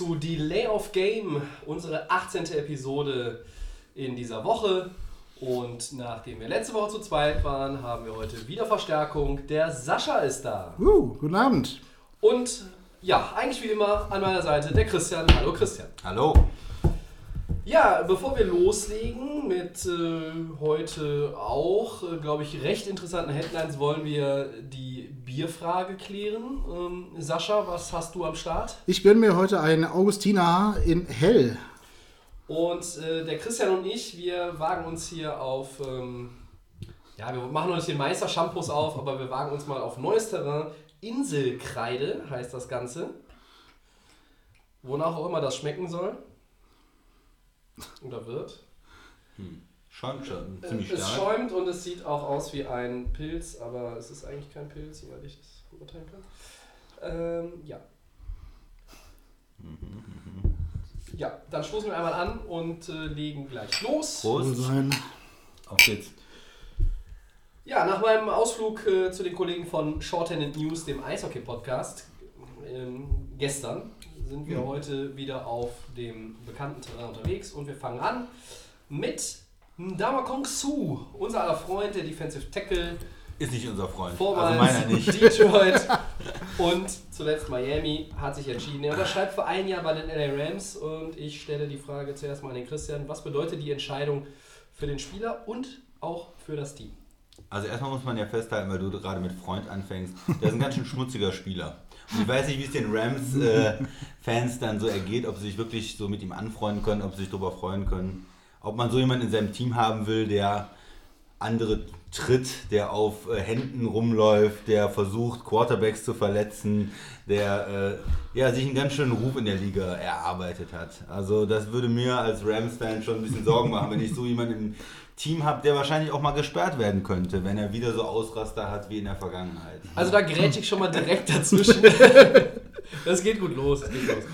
Zu Delay of Game, unsere 18. Episode in dieser Woche. Und nachdem wir letzte Woche zu zweit waren, haben wir heute wieder Verstärkung. Der Sascha ist da. Uh, guten Abend. Und ja, eigentlich wie immer an meiner Seite der Christian. Hallo Christian. Hallo. Ja, bevor wir loslegen mit äh, heute auch, äh, glaube ich, recht interessanten Headlines, wollen wir die Bierfrage klären. Ähm, Sascha, was hast du am Start? Ich gönne mir heute ein Augustiner in Hell. Und äh, der Christian und ich, wir wagen uns hier auf, ähm, ja, wir machen noch nicht den Meister-Shampoos auf, aber wir wagen uns mal auf neues Terrain. Inselkreide heißt das Ganze. Wonach auch immer das schmecken soll. Oder wird. Schäumt schon ziemlich es stark. schäumt und es sieht auch aus wie ein Pilz, aber es ist eigentlich kein Pilz, soweit ich das beurteilen kann. Ähm, ja. Ja, dann stoßen wir einmal an und äh, legen gleich los. Prost. sein. Auf geht's. Ja, nach meinem Ausflug äh, zu den Kollegen von Shorthanded News, dem Eishockey-Podcast, ähm, gestern sind wir heute wieder auf dem bekannten Terrain unterwegs und wir fangen an mit Ndama Kong Su, unser aller Freund, der Defensive Tackle, Ist nicht unser Freund. vormals Also meiner nicht. Detroit und zuletzt Miami, hat sich entschieden. Er unterschreibt für ein Jahr bei den LA Rams und ich stelle die Frage zuerst mal an den Christian, was bedeutet die Entscheidung für den Spieler und auch für das Team? Also erstmal muss man ja festhalten, weil du gerade mit Freund anfängst, der ist ein ganz schön schmutziger Spieler. Und ich weiß nicht, wie es den Rams-Fans dann so ergeht, ob sie sich wirklich so mit ihm anfreunden können, ob sie sich darüber freuen können. Ob man so jemanden in seinem Team haben will, der andere tritt, der auf äh, Händen rumläuft, der versucht, Quarterbacks zu verletzen, der äh, ja, sich einen ganz schönen Ruf in der Liga erarbeitet hat. Also das würde mir als Rams-Fan schon ein bisschen Sorgen machen, wenn ich so jemanden im Team habe, der wahrscheinlich auch mal gesperrt werden könnte, wenn er wieder so Ausraster hat wie in der Vergangenheit. Also da grätsch ich schon mal direkt dazwischen. Das geht gut los. Geht los.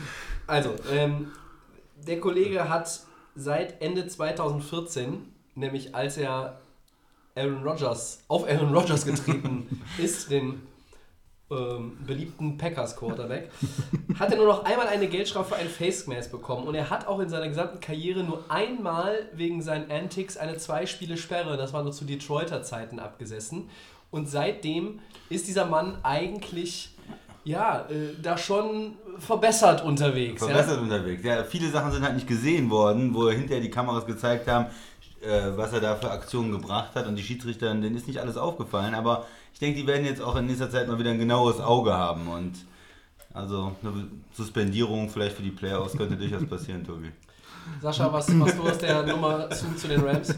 Also, ähm, der Kollege hat seit Ende 2014, nämlich als er Aaron Rodgers, auf Aaron Rodgers getreten ist, den ähm, beliebten Packers Quarterback, hat er nur noch einmal eine Geldstrafe für ein Face Mask bekommen. Und er hat auch in seiner gesamten Karriere nur einmal wegen seinen Antics eine Zwei-Spiele-Sperre, das war nur zu Detroiter Zeiten, abgesessen. Und seitdem ist dieser Mann eigentlich ja, äh, da schon verbessert unterwegs. verbessert unterwegs. Ja, viele Sachen sind halt nicht gesehen worden, wo hinterher die Kameras gezeigt haben, äh, was er da für Aktionen gebracht hat und die Schiedsrichter, denen ist nicht alles aufgefallen, aber ich denke, die werden jetzt auch in nächster Zeit mal wieder ein genaues Auge haben und also eine Suspendierung vielleicht für die Playoffs könnte durchaus passieren, Tobi. Ja? Sascha, was, was du aus der Nummer zu, zu den Rams?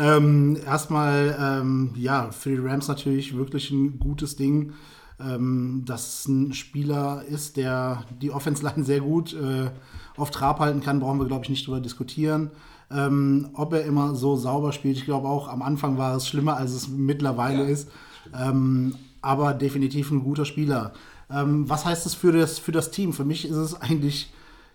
Ähm, erstmal, ähm, ja, für die Rams natürlich wirklich ein gutes Ding, ähm, dass es ein Spieler ist, der die Offense-Line sehr gut äh, auf Trab halten kann, brauchen wir, glaube ich, nicht drüber diskutieren. Ähm, ob er immer so sauber spielt, ich glaube auch, am Anfang war es schlimmer, als es mittlerweile Ja, ist. Ähm, aber definitiv ein guter Spieler. Ähm, was heißt das für, das für das Team? Für mich ist es eigentlich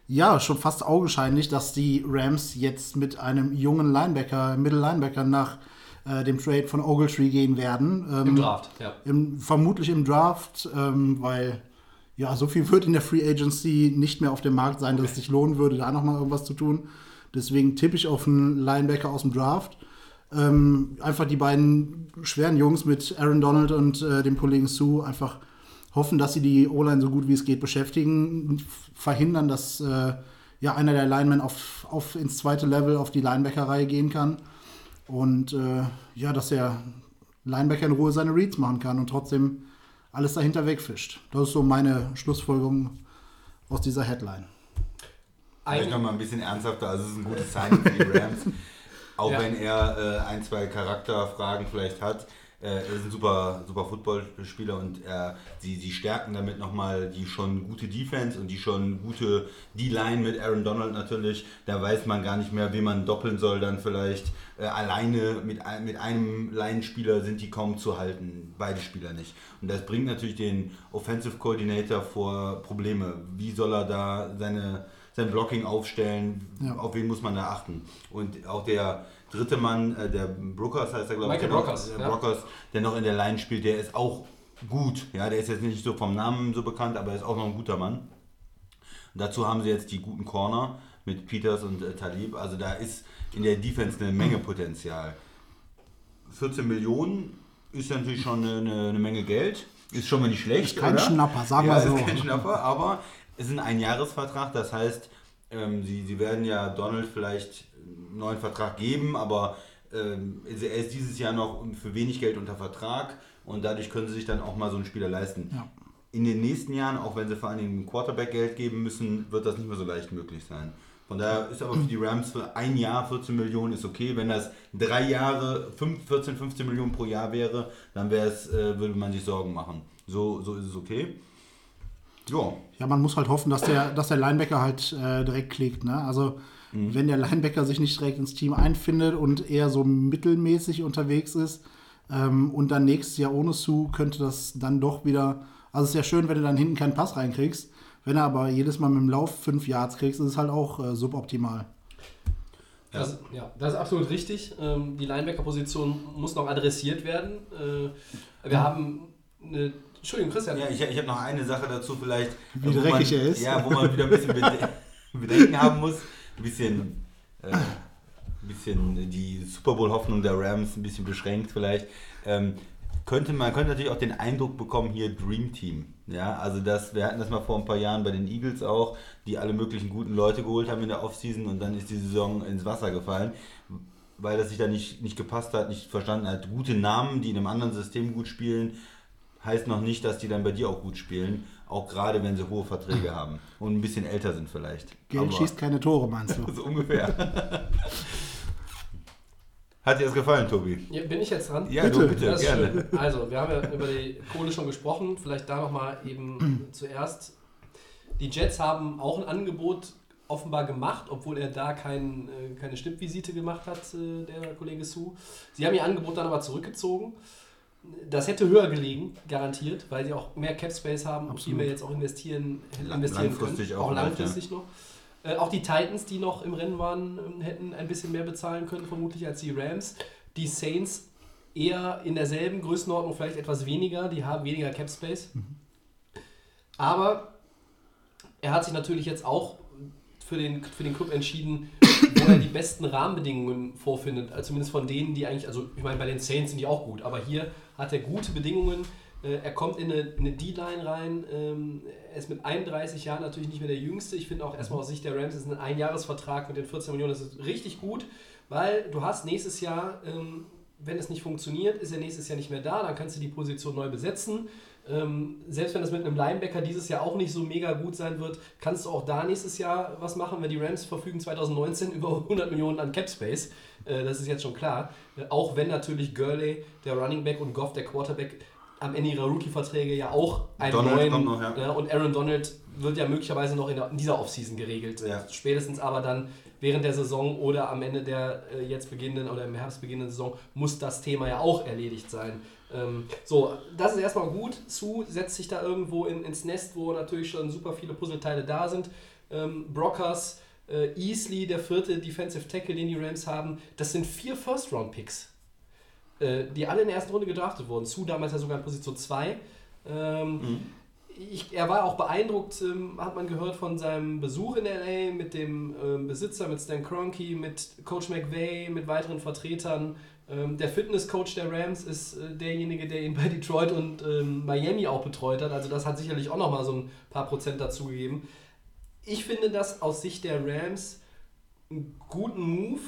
ja schon fast augenscheinlich, dass die Rams jetzt mit einem jungen Linebacker, Middle Linebacker nach äh, dem Trade von Ogletree gehen werden. Ähm, Im Draft, ja. im, vermutlich im Draft, ähm, weil ja, so viel wird in der Free Agency nicht mehr auf dem Markt sein, dass es sich lohnen würde, da nochmal irgendwas zu tun. Deswegen tippe ich auf einen Linebacker aus dem Draft. Ähm, einfach die beiden schweren Jungs mit Aaron Donald und äh, dem Kollegen Sue einfach hoffen, dass sie die O-Line so gut wie es geht beschäftigen, verhindern, dass äh, ja, einer der Linemen auf, auf ins zweite Level auf die Linebacker-Reihe gehen kann. Und äh, ja, dass der Linebacker in Ruhe seine Reads machen kann und trotzdem alles dahinter wegfischt. Das ist so meine Schlussfolgerung aus dieser Headline. Vielleicht Ein, nochmal ein bisschen ernsthafter, also es ist ein gutes Zeichen für die Rams. Auch Ja. wenn er äh, ein, zwei Charakterfragen vielleicht hat. Äh, er ist ein super, super Footballspieler und äh, sie, sie stärken damit nochmal die schon gute Defense und die schon gute D-Line mit Aaron Donald natürlich. Da weiß man gar nicht mehr, wie man doppeln soll dann vielleicht. Äh, alleine mit, mit einem Line-Spieler sind die kaum zu halten, beide Spieler nicht. Und das bringt natürlich den Offensive Coordinator vor Probleme. Wie soll er da seine, sein Blocking aufstellen? Ja. Auf wen muss man da achten? Und auch der dritte Mann, äh, der Brookers heißt er, glaube ich. Michael der Brockers, der ja. Brockers, der noch in der Line spielt, der ist auch gut. Ja, der ist jetzt nicht so vom Namen so bekannt, aber er ist auch noch ein guter Mann. Und dazu haben sie jetzt die guten Corner mit Peters und äh, Talib. Also da ist in der Defense eine Menge Potenzial. 14 Millionen ist natürlich schon eine, eine, Menge Geld. Ist schon mal nicht schlecht. Ist kein oder? Schnapper, sagen ja, wir so. Ist kein Schnapper, aber es ist ein Einjahresvertrag. Das heißt, ähm, sie, sie werden ja Donald vielleicht einen neuen Vertrag geben, aber ähm, er ist dieses Jahr noch für wenig Geld unter Vertrag und dadurch können sie sich dann auch mal so einen Spieler leisten. Ja. In den nächsten Jahren, auch wenn sie vor allen Dingen Quarterback Geld geben müssen, wird das nicht mehr so leicht möglich sein. Von daher ist aber für die Rams für ein Jahr 14 Millionen ist okay. Wenn das drei Jahre 5, 14, 15 Millionen pro Jahr wäre, dann wäre es, äh, würde man sich Sorgen machen. So, so ist es okay. Ja, Ja, man muss halt hoffen, dass der, dass der Linebacker halt äh, direkt klickt. Ne? Also, wenn der Linebacker sich nicht direkt ins Team einfindet und eher so mittelmäßig unterwegs ist ähm, und dann nächstes Jahr ohne Sue, könnte das dann doch wieder. Also, es ist ja schön, wenn du dann hinten keinen Pass reinkriegst. Wenn du aber jedes Mal mit dem Lauf fünf Yards kriegst, ist es halt auch äh, suboptimal. Das, ja, das ist absolut richtig. Ähm, die Linebacker-Position muss noch adressiert werden. Äh, wir haben eine. Entschuldigung, Christian. ja ich, ich habe noch eine Sache dazu vielleicht. Wie wo dreckig man, er ist. Ja, wo man wieder ein bisschen Bede Bedenken haben muss. Ein bisschen, äh, ein bisschen die Super Bowl-Hoffnung der Rams ein bisschen beschränkt vielleicht. Ähm, könnte man könnte natürlich auch den Eindruck bekommen, hier Dream Team. Ja, also das, wir hatten das mal vor ein paar Jahren bei den Eagles auch, die alle möglichen guten Leute geholt haben in der Offseason und dann ist die Saison ins Wasser gefallen, weil das sich da nicht, nicht gepasst hat, nicht verstanden hat. Gute Namen, die in einem anderen System gut spielen, heißt noch nicht, dass die dann bei dir auch gut spielen. Auch gerade wenn sie hohe Verträge haben und ein bisschen älter sind vielleicht. Geld Aber- schießt keine Tore, meinst du? so ungefähr. Hat dir das gefallen, Tobi? Ja, bin ich jetzt dran? Ja, Bitte. du bitte, Das ist gerne. schön. Also, wir haben ja über die Kohle schon gesprochen. Vielleicht da nochmal eben zuerst. Die Jets haben auch ein Angebot offenbar gemacht, obwohl er da kein, äh, keine Stippvisite gemacht hat, äh, der Kollege Su. Sie haben ihr Angebot dann aber zurückgezogen. Das hätte höher gelegen, garantiert, weil sie auch mehr Cap Space haben, auf die Absolut. wir jetzt auch investieren, investieren langfristig können. auch Auch langfristig noch. Äh, auch die Titans, die noch im Rennen waren, ähm, hätten ein bisschen mehr bezahlen können, vermutlich als die Rams. Die Saints eher in derselben Größenordnung, vielleicht etwas weniger. Die haben weniger Cap Space. Aber er hat sich natürlich jetzt auch für den, für den Club entschieden, wo er die besten Rahmenbedingungen vorfindet. Also zumindest von denen, die eigentlich, also ich meine, bei den Saints sind die auch gut, aber hier hat er gute Bedingungen. Äh, Er kommt in eine, in eine D-Line rein. ähm, Er ist mit 31 Jahren natürlich nicht mehr der Jüngste. Ich finde auch erstmal aus Sicht der Rams ist ein Einjahresvertrag mit den 14 Millionen, das ist richtig gut, weil du hast nächstes Jahr, ähm, wenn es nicht funktioniert, ist er nächstes Jahr nicht mehr da, dann kannst du die Position neu besetzen. Ähm, selbst wenn das mit einem Linebacker dieses Jahr auch nicht so mega gut sein wird, kannst du auch da nächstes Jahr was machen, wenn die Rams verfügen 2019 über 100 Millionen an Cap Space. Äh, das ist jetzt schon klar. Äh, auch wenn natürlich Gurley, der Running Back und Goff, der Quarterback, am Ende ihrer Rookie-Verträge ja auch einen Donald neuen. noch, ja. und Aaron Donald wird ja möglicherweise noch in, der, in dieser Offseason geregelt. Äh, Ja. Spätestens aber dann während der Saison oder am Ende der äh, jetzt beginnenden oder im Herbst beginnenden Saison muss das Thema ja auch erledigt sein. Ähm, so, das ist erstmal gut. Sue setzt sich da irgendwo in, ins Nest, wo natürlich schon super viele Puzzleteile da sind. Ähm, Brockers, äh, Easley, der vierte Defensive Tackle, den die Rams haben, das sind vier First-Round-Picks, äh, die alle in der ersten Runde gedraftet wurden. Sue damals ja sogar in Position 2. Ähm, ich, er war auch beeindruckt, ähm, hat man gehört, von seinem Besuch in LA mit dem ähm, Besitzer, mit Stan Kroenke, mit Coach McVay, mit weiteren Vertretern. Ähm, der Fitnesscoach der Rams ist äh, derjenige, der ihn bei Detroit und ähm, Miami auch betreut hat. Also das hat sicherlich auch nochmal so ein paar Prozent dazugegeben. Ich finde das aus Sicht der Rams einen guten Move.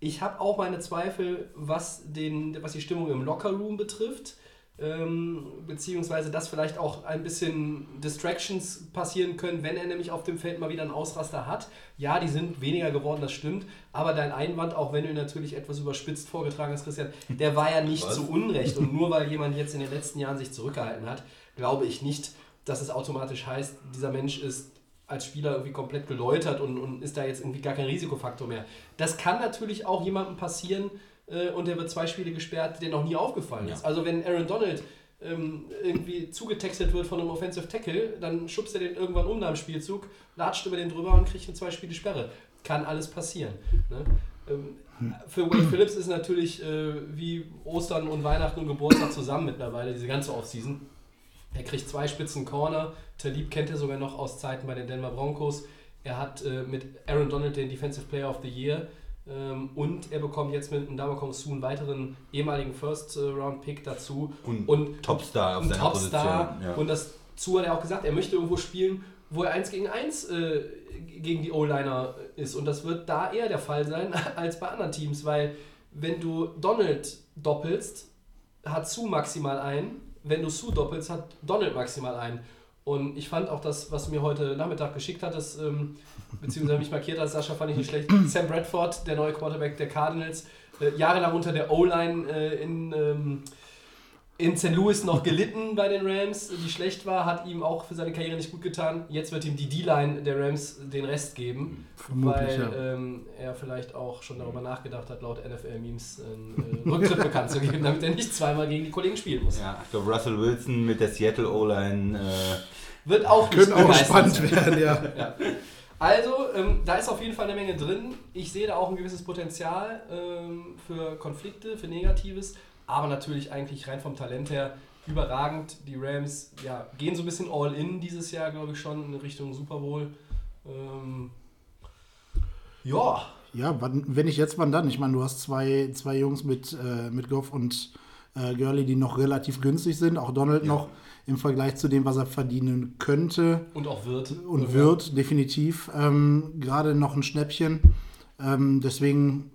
Ich habe auch meine Zweifel, was, den, was die Stimmung im Lockerroom betrifft. Ähm, beziehungsweise dass vielleicht auch ein bisschen Distractions passieren können, wenn er nämlich auf dem Feld mal wieder einen Ausraster hat. Ja, die sind weniger geworden, das stimmt. Aber dein Einwand, auch wenn du natürlich etwas überspitzt vorgetragen hast, Christian, der war ja nicht Was? zu Unrecht. Und nur weil jemand jetzt in den letzten Jahren sich zurückgehalten hat, glaube ich nicht, dass es automatisch heißt, dieser Mensch ist als Spieler irgendwie komplett geläutert und, und ist da jetzt irgendwie gar kein Risikofaktor mehr. Das kann natürlich auch jemandem passieren äh, und der wird zwei Spiele gesperrt, der noch nie aufgefallen ist. Also wenn Aaron Donald ähm, irgendwie zugetextet wird von einem Offensive Tackle, dann schubst er den irgendwann um nach dem Spielzug, latscht über den drüber und kriegt eine zwei Spiele Sperre. Kann alles passieren. Ne? Ähm, für Wade Phillips ist natürlich äh, wie Ostern und Weihnachten und Geburtstag zusammen mittlerweile, diese ganze Offseason. Er kriegt zwei Spitzen Corner. Talib kennt er sogar noch aus Zeiten bei den Denver Broncos. Er hat äh, mit Aaron Donald den Defensive Player of the Year. Ähm, und er bekommt jetzt mit Ndamukong Su einen weiteren ehemaligen First-Round-Pick dazu. Und Topstar auf ein seiner Topstar. Position, ja. Und das zu hat er auch gesagt, er möchte irgendwo spielen, wo er 1 gegen 1 äh, gegen die O-Liner ist. Und das wird da eher der Fall sein als bei anderen Teams, weil wenn du Donald doppelst, hat Su maximal einen. Wenn du Su doppelst, hat Donald maximal einen. Und ich fand auch das, was mir heute Nachmittag geschickt hattest, ähm, beziehungsweise mich markiert hast, Sascha, fand ich nicht schlecht. Sam Bradford, der neue Quarterback der Cardinals, äh, jahrelang unter der O-Line äh, in, ähm, in St. Louis noch gelitten bei den Rams, die schlecht war, hat ihm auch für seine Karriere nicht gut getan. Jetzt wird ihm die D-Line der Rams den Rest geben, Vermutlich, weil ja. ähm, er vielleicht auch schon darüber nachgedacht hat, laut NFL-Memes einen äh, Rücktritt bekannt zu geben, damit er nicht zweimal gegen die Kollegen spielen muss. Ja, ich glaube, Russell Wilson mit der Seattle O-Line. Äh, Wird auch nicht Können auch spannend sein. werden, ja. Ja. Also, ähm, da ist auf jeden Fall eine Menge drin. Ich sehe da auch ein gewisses Potenzial ähm, für Konflikte, für Negatives, aber natürlich eigentlich rein vom Talent her überragend. Die Rams ja, gehen so ein bisschen all in dieses Jahr, glaube ich, schon in Richtung Super Bowl. Ähm, ja, Ja, wann, wenn nicht jetzt, wann dann? Ich meine, du hast zwei, zwei Jungs mit, äh, mit Goff und äh, Gurley, die noch relativ günstig sind. Auch Donald noch im Vergleich zu dem, was er verdienen könnte und auch wird. und wird, definitiv. Ähm, Gerade noch ein Schnäppchen. Ähm, deswegen,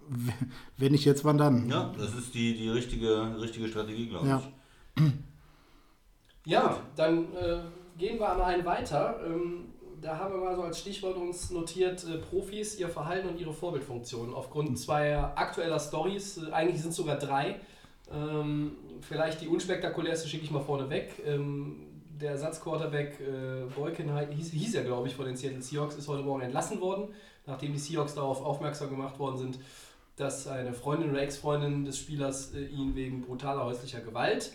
wenn nicht jetzt, wann dann? ja, das ist die, die richtige, richtige Strategie, glaube Ja. ich. Ja, dann äh, gehen wir einmal einen weiter. Ähm, da haben wir mal so als Stichwort uns notiert, äh, Profis, ihr Verhalten und ihre Vorbildfunktion. Aufgrund zweier aktueller Stories, äh, eigentlich sind es sogar drei. Ähm, vielleicht die unspektakulärste schicke ich mal vorne weg. Ähm, der Ersatzquarterback äh, Boykin hieß, hieß er, glaube ich, von den Seattle Seahawks, ist heute Morgen entlassen worden, nachdem die Seahawks darauf aufmerksam gemacht worden sind, dass eine Freundin oder Ex-Freundin des Spielers äh, ihn wegen brutaler häuslicher Gewalt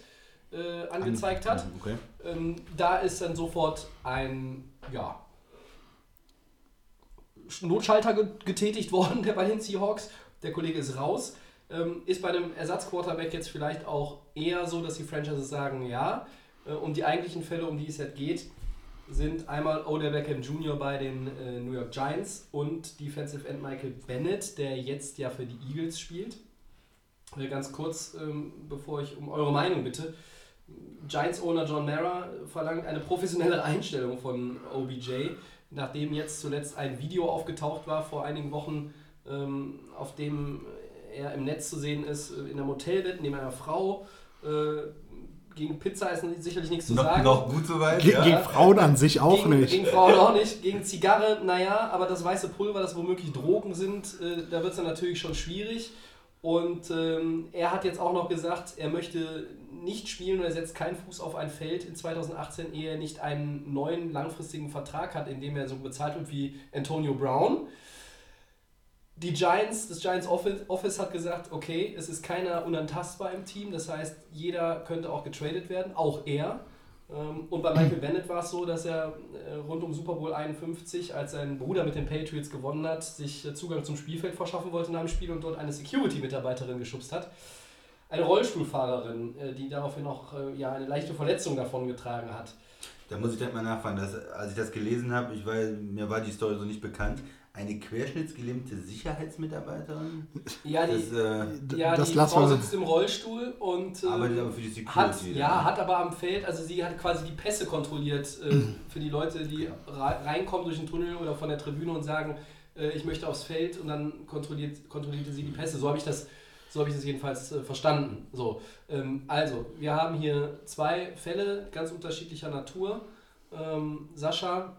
äh, angezeigt hat. Okay. Ähm, da ist dann sofort ein ja, Notschalter ge getätigt worden der bei den Seahawks. Der Kollege ist raus. Ähm, ist bei einem Ersatzquarterback jetzt vielleicht auch eher so, dass die Franchises sagen, ja. Äh, um die eigentlichen Fälle, um die es jetzt geht, sind einmal Odell Beckham Jr. bei den äh, New York Giants und Defensive End Michael Bennett, der jetzt ja für die Eagles spielt. Äh, ganz kurz, ähm, bevor ich um eure Meinung bitte. Giants-Owner John Mara verlangt eine professionelle Einstellung von OBJ, nachdem jetzt zuletzt ein Video aufgetaucht war vor einigen Wochen, ähm, auf dem er im Netz zu sehen ist, äh, in einem Motelbett neben einer Frau. Äh, gegen Pizza ist sicherlich nichts zu Noch, sagen. noch gut soweit, Ge ja. Gegen Frauen an sich auch gegen, nicht. Gegen Frauen auch nicht. Gegen Zigarre, naja, aber das weiße Pulver, das womöglich Drogen sind, äh, da wird es dann natürlich schon schwierig. Und ähm, er hat jetzt auch noch gesagt, er möchte nicht spielen und er setzt keinen Fuß auf ein Feld in 2018, ehe er nicht einen neuen langfristigen Vertrag hat, in dem er so bezahlt wird wie Antonio Brown. Die Giants, das Giants Office, Office hat gesagt, okay, es ist keiner unantastbar im Team, das heißt, jeder könnte auch getradet werden, auch er. Ähm, Und bei Michael Bennett war es so, dass er äh, rund um Super Bowl 51, als sein Bruder mit den Patriots gewonnen hat, sich äh, Zugang zum Spielfeld verschaffen wollte nach dem Spiel und dort eine Security-Mitarbeiterin geschubst hat. Eine Rollstuhlfahrerin, äh, die daraufhin auch ja, eine leichte Verletzung davon getragen hat. Da muss ich direkt mal nachfragen, dass, als ich das gelesen habe, ich war, mir war die Story so nicht bekannt, eine querschnittsgelähmte Sicherheitsmitarbeiterin? Ja, die, Das, äh, ja, das die Frau wir- sitzt im Rollstuhl und äh, arbeitet aber für die Security. hat, ja, hat aber am Feld, also sie hat quasi die Pässe kontrolliert äh, für die Leute, die reinkommen durch den Tunnel oder von der Tribüne und sagen, äh, ich möchte aufs Feld und dann kontrolliert, kontrollierte sie die Pässe. So habe ich das, So habe ich es jedenfalls äh, verstanden. So, ähm, also, wir haben hier zwei Fälle ganz unterschiedlicher Natur. Ähm, Sascha,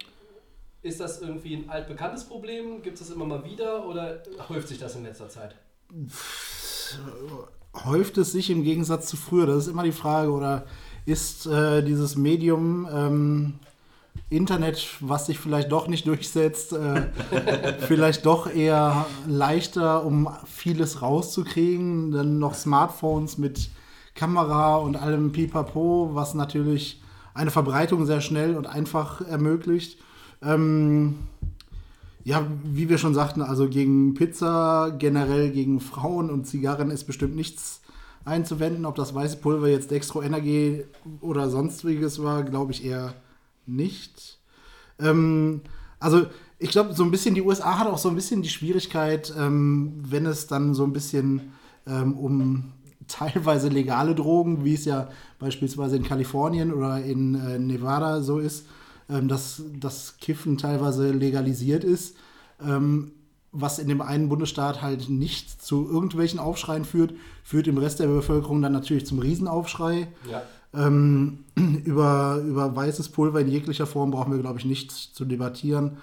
ist das irgendwie ein altbekanntes Problem? Gibt es das immer mal wieder oder häuft sich das in letzter Zeit? häuft es sich im Gegensatz zu früher? Das ist immer die Frage. Oder ist äh, dieses Medium ähm, Internet, was sich vielleicht doch nicht durchsetzt, äh, vielleicht doch eher leichter, um vieles rauszukriegen? Dann noch Smartphones mit Kamera und allem Pipapo, was natürlich eine Verbreitung sehr schnell und einfach ermöglicht. Ähm, ja, wie wir schon sagten, also gegen Pizza, generell gegen Frauen und Zigarren ist bestimmt nichts einzuwenden. Ob das weiße Pulver jetzt Dextro Energy oder sonstiges war, glaube ich eher nicht. Ähm, also ich glaube, so ein bisschen die USA hat auch so ein bisschen die Schwierigkeit, ähm, wenn es dann so ein bisschen ähm, um teilweise legale Drogen, wie es ja beispielsweise in Kalifornien oder in äh, Nevada so ist, ähm, dass das Kiffen teilweise legalisiert ist, ähm, was in dem einen Bundesstaat halt nicht zu irgendwelchen Aufschreien führt, führt im Rest der Bevölkerung dann natürlich zum Riesenaufschrei. Ja. Ähm, über, über weißes Pulver in jeglicher Form brauchen wir, glaube ich, nicht zu debattieren.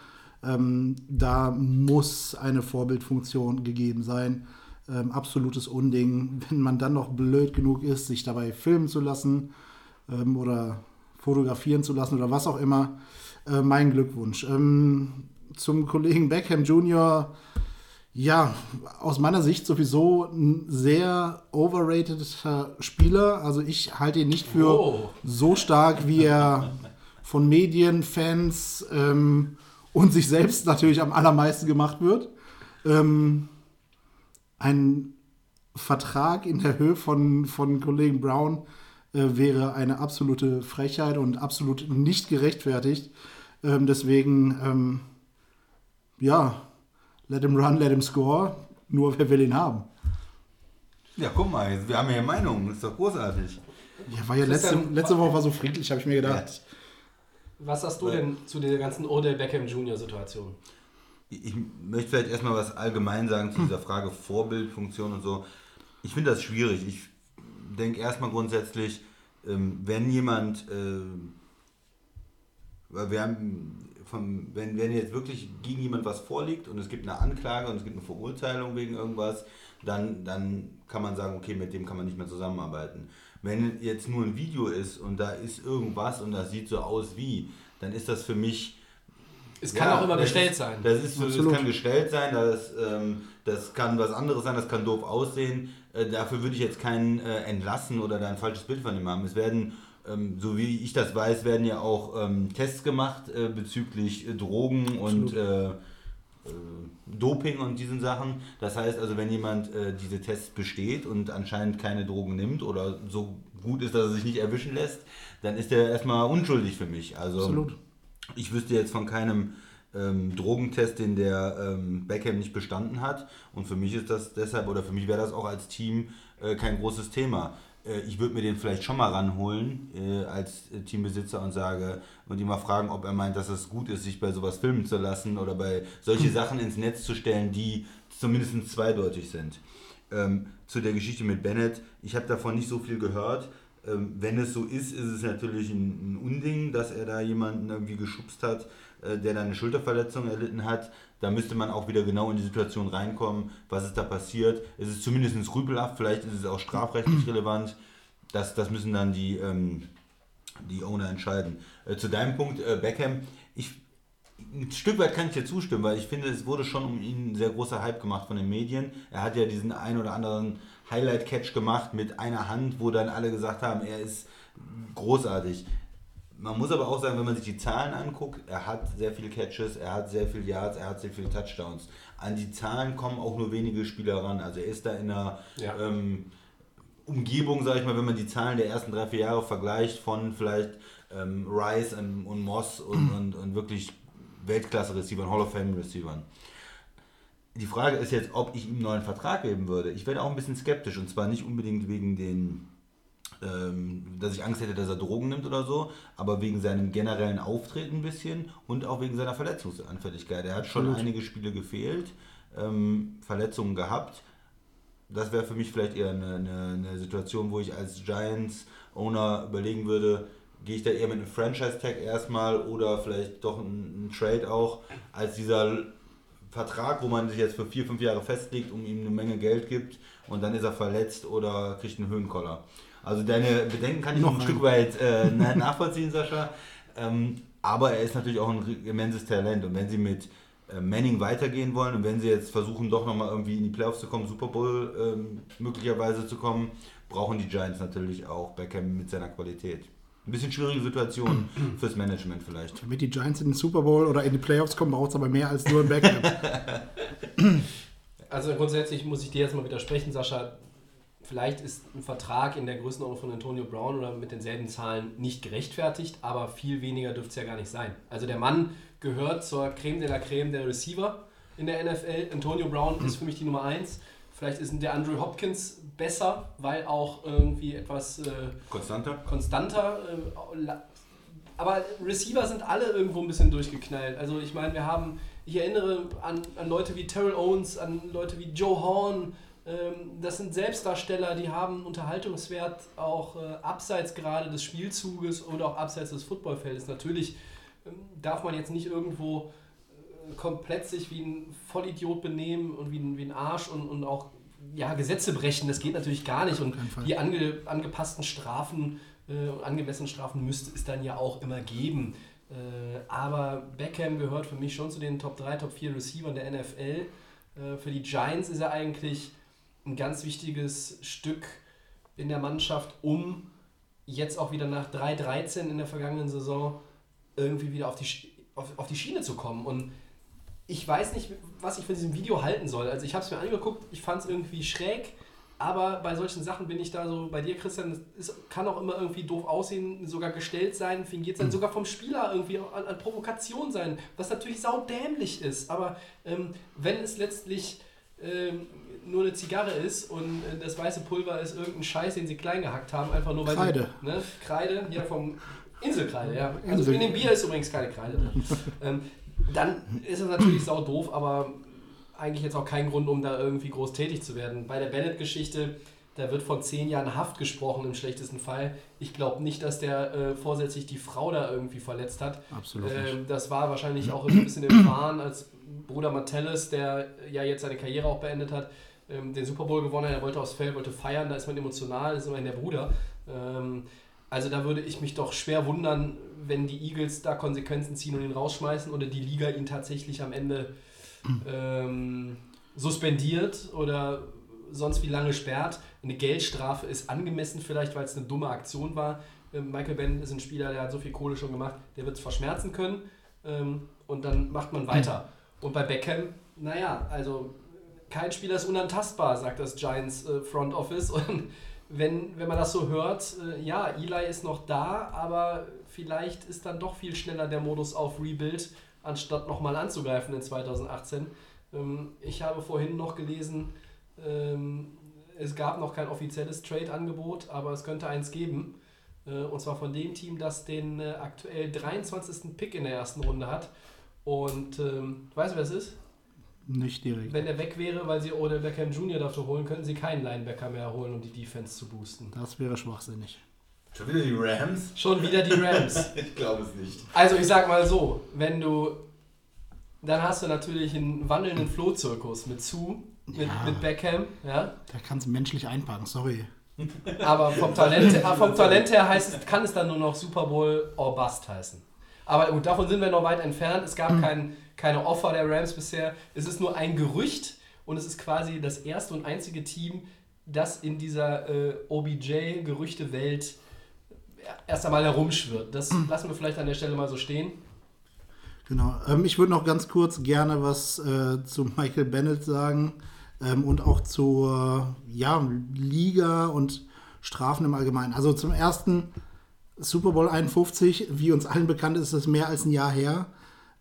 Ähm, da muss eine Vorbildfunktion gegeben sein. Ähm, absolutes Unding. Wenn man dann noch blöd genug ist, sich dabei filmen zu lassen ähm, oder fotografieren zu lassen oder was auch immer, äh, mein Glückwunsch. Ähm, zum Kollegen Beckham Jr. Ja, aus meiner Sicht sowieso ein sehr overrateder Spieler. Also ich halte ihn nicht für Oh. so stark, wie er von Medien, Fans ähm, und sich selbst natürlich am allermeisten gemacht wird. Ähm, ein Vertrag in der Höhe von, von Kollegen Brown wäre eine absolute Frechheit und absolut nicht gerechtfertigt. Ähm, deswegen, ähm, ja, let him run, let him score. Nur wer will ihn haben? Ja, guck mal, wir haben hier Meinungen, ist doch großartig. Ja, war ja letzte, letzte Woche war so friedlich, habe ich mir gedacht. Was sagst du denn zu der ganzen Odell Beckham Jr. Situation? Ich möchte vielleicht erstmal was allgemein sagen zu dieser Frage Vorbildfunktion und so. Ich finde das schwierig. Ich denke erstmal grundsätzlich, ähm, wenn jemand, äh, weil wir haben, vom, wenn, wenn jetzt wirklich gegen jemand was vorliegt und es gibt eine Anklage und es gibt eine Verurteilung wegen irgendwas, dann, dann kann man sagen, okay, mit dem kann man nicht mehr zusammenarbeiten. Wenn jetzt nur ein Video ist und da ist irgendwas und das sieht so aus wie, dann ist das für mich Es kann ja, auch immer gestellt ist, sein. Das, ist, so- das kann gestellt sein, das, ähm, das kann was anderes sein, das kann doof aussehen. Äh, dafür würde ich jetzt keinen äh, entlassen oder da ein falsches Bild von ihm haben. Es werden, ähm, so wie ich das weiß, werden ja auch ähm, Tests gemacht äh, bezüglich äh, Drogen und äh, äh, Doping und diesen Sachen. Das heißt also, wenn jemand diese Tests besteht und anscheinend keine Drogen nimmt oder so gut ist, dass er sich nicht erwischen lässt, dann ist er erstmal unschuldig für mich. Also Absolut. ich wüsste jetzt von keinem ähm, Drogentest, den der ähm, Beckham nicht bestanden hat. Und für mich ist das deshalb, oder für mich wäre das auch als Team äh, kein großes Thema. Äh, ich würde mir den vielleicht schon mal ranholen äh, als äh, Teambesitzer und sage und ihn mal fragen, ob er meint, dass es gut ist, sich bei sowas filmen zu lassen oder bei solche Sachen ins Netz zu stellen, die zumindest zweideutig sind. Ähm, zu der Geschichte mit Bennett, ich habe davon nicht so viel gehört. Ähm, wenn es so ist, ist es natürlich ein, ein Unding, dass er da jemanden irgendwie geschubst hat, äh, der dann eine Schulterverletzung erlitten hat. Da müsste man auch wieder genau in die Situation reinkommen, was ist da passiert. Es ist zumindest rüpelhaft, vielleicht ist es auch strafrechtlich relevant. Das, das müssen dann die, ähm, die Owner entscheiden. Äh, zu deinem Punkt, äh, Beckham, ich, ein Stück weit kann ich dir zustimmen, weil ich finde, es wurde schon um ihn sehr großer Hype gemacht von den Medien. Er hat ja diesen ein oder anderen Highlight-Catch gemacht mit einer Hand, wo dann alle gesagt haben, er ist großartig. Man muss aber auch sagen, wenn man sich die Zahlen anguckt, er hat sehr viele Catches, er hat sehr viele Yards, er hat sehr viele Touchdowns. An die Zahlen kommen auch nur wenige Spieler ran. Also er ist da in einer Ja. ähm, Umgebung, sage ich mal, wenn man die Zahlen der ersten drei, vier Jahre vergleicht von vielleicht ähm, Rice und, und Moss und, und, und wirklich Weltklasse-Receivern, Hall of Fame-Receivern. Die Frage ist jetzt, ob ich ihm einen neuen Vertrag geben würde. Ich werde auch ein bisschen skeptisch und zwar nicht unbedingt wegen den, ähm, dass ich Angst hätte, dass er Drogen nimmt oder so, aber wegen seinem generellen Auftreten ein bisschen und auch wegen seiner Verletzungsanfälligkeit. Er hat schon Absolut. einige Spiele gefehlt, ähm, Verletzungen gehabt das wäre für mich vielleicht eher eine, eine, eine Situation, wo ich als Giants-Owner überlegen würde, gehe ich da eher mit einem Franchise-Tag erstmal oder vielleicht doch ein, ein Trade auch, als dieser Vertrag, wo man sich jetzt für vier, fünf Jahre festlegt, um ihm eine Menge Geld gibt und dann ist er verletzt oder kriegt einen Höhenkoller. Also deine Bedenken kann ich noch ein. Stück weit äh, na- nachvollziehen, Sascha. Ähm, aber er ist natürlich auch ein immenses Talent. Und wenn sie mit äh, Manning weitergehen wollen und wenn sie jetzt versuchen, doch nochmal irgendwie in die Playoffs zu kommen, Super Bowl ähm, möglicherweise zu kommen, brauchen die Giants natürlich auch Beckham mit seiner Qualität. Ein bisschen schwierige Situation fürs Management vielleicht. Damit die Giants in den Super Bowl oder in die Playoffs kommen, braucht es aber mehr als nur ein Backup. Also grundsätzlich muss ich dir jetzt mal widersprechen, Sascha. Vielleicht ist ein Vertrag in der Größenordnung von Antonio Brown oder mit denselben Zahlen nicht gerechtfertigt, aber viel weniger dürfte es ja gar nicht sein. Also der Mann gehört zur Creme de la Creme der Receiver in der NFL. Antonio Brown ist für mich die Nummer 1. Vielleicht ist der Andrew Hopkins besser, weil auch irgendwie etwas äh, Konstanter? konstanter. Äh, aber Receiver sind alle irgendwo ein bisschen durchgeknallt. Also ich meine, wir haben, ich erinnere an, an Leute wie Terrell Owens, an Leute wie Joe Horn. Ähm, das sind Selbstdarsteller, die haben Unterhaltungswert auch äh, abseits gerade des Spielzuges oder auch abseits des Footballfeldes. Natürlich ähm, darf man jetzt nicht irgendwo äh, komplett sich wie ein Vollidiot benehmen und wie ein, wie ein Arsch und, und auch ja, Gesetze brechen. Das geht natürlich gar nicht. Und die ange, angepassten Strafen äh, und angemessenen Strafen müsste es dann ja auch immer geben. Äh, aber Beckham gehört für mich schon zu den Top 3, Top 4 Receivern der NFL. Äh, für die Giants ist er eigentlich ein ganz wichtiges Stück in der Mannschaft, um jetzt auch wieder nach 3-13 in der vergangenen Saison irgendwie wieder auf die, auf, auf die Schiene zu kommen. Und ich weiß nicht, was ich von diesem Video halten soll. Also ich habe es mir angeguckt, ich fand es irgendwie schräg, aber bei solchen Sachen bin ich da so bei dir, Christian, ist, kann auch immer irgendwie doof aussehen, sogar gestellt sein, fingiert sein, sogar vom Spieler irgendwie an, an Provokation sein, was natürlich saudämlich ist. Aber ähm, wenn es letztlich ähm, nur eine Zigarre ist und äh, das weiße Pulver ist irgendein Scheiß, den sie klein gehackt haben, einfach nur weil Kreide. sie... Ne, Kreide, hier vom Inselkreide, ja. Also Insel- in dem Bier ist übrigens keine Kreide drin. ähm, dann ist es natürlich sau doof, aber eigentlich jetzt auch kein Grund, um da irgendwie groß tätig zu werden. Bei der Bennett-Geschichte, da wird von zehn Jahren Haft gesprochen im schlechtesten Fall. Ich glaube nicht, dass der äh, vorsätzlich die Frau da irgendwie verletzt hat. Absolut Ähm, das war wahrscheinlich auch ein bisschen im Wahn, als Bruder Martellus, der ja jetzt seine Karriere auch beendet hat, ähm, den Super Bowl gewonnen hat. Er wollte aufs Feld, wollte feiern, da ist man emotional, ist immerhin der Bruder. Ähm, also da würde ich mich doch schwer wundern, wenn die Eagles da Konsequenzen ziehen und ihn rausschmeißen oder die Liga ihn tatsächlich am Ende ähm, suspendiert oder sonst wie lange sperrt. Eine Geldstrafe ist angemessen vielleicht, weil es eine dumme Aktion war. Ähm, Michael Bennett ist ein Spieler, der hat so viel Kohle schon gemacht, der wird es verschmerzen können ähm, und dann macht man weiter. Und bei Beckham, naja, also kein Spieler ist unantastbar, sagt das Giants äh, Front Office. Und wenn, wenn man das so hört, äh, ja, Eli ist noch da, aber vielleicht ist dann doch viel schneller der Modus auf Rebuild, anstatt nochmal anzugreifen in 2018. Ähm, ich habe vorhin noch gelesen, ähm, es gab noch kein offizielles Trade-Angebot, aber es könnte eins geben. Äh, und zwar von dem Team, das den äh, aktuell 23. Pick in der ersten Runde hat. Und ähm, weißt du, wer es ist? Nicht direkt. Wenn er weg wäre, weil sie Odell Beckham Jr. dafür holen, könnten sie keinen Linebacker mehr holen, um die Defense zu boosten. Das wäre schwachsinnig. Schon wieder die Rams? Schon wieder die Rams. Ich glaube es nicht. Also ich sag mal so, wenn du, dann hast du natürlich einen wandelnden Flohzirkus mit zu, mit, Ja. mit Beckham, ja. Da kannst du menschlich einpacken, sorry. Aber vom Talent, vom Talent her heißt es, kann es dann nur noch Super Bowl or Bust heißen. Aber gut, davon sind wir noch weit entfernt. Es gab kein, keine Offer der Rams bisher. Es ist nur ein Gerücht und es ist quasi das erste und einzige Team, das in dieser äh, OBJ-Gerüchte-Welt erst einmal herumschwirrt. Das lassen wir vielleicht an der Stelle mal so stehen. Genau. Ähm, ich würde noch ganz kurz gerne was äh, zu Michael Bennett sagen ähm, und auch zur ja, Liga und Strafen im Allgemeinen. Also zum ersten Super Bowl 51, wie uns allen bekannt ist, ist es mehr als ein Jahr her.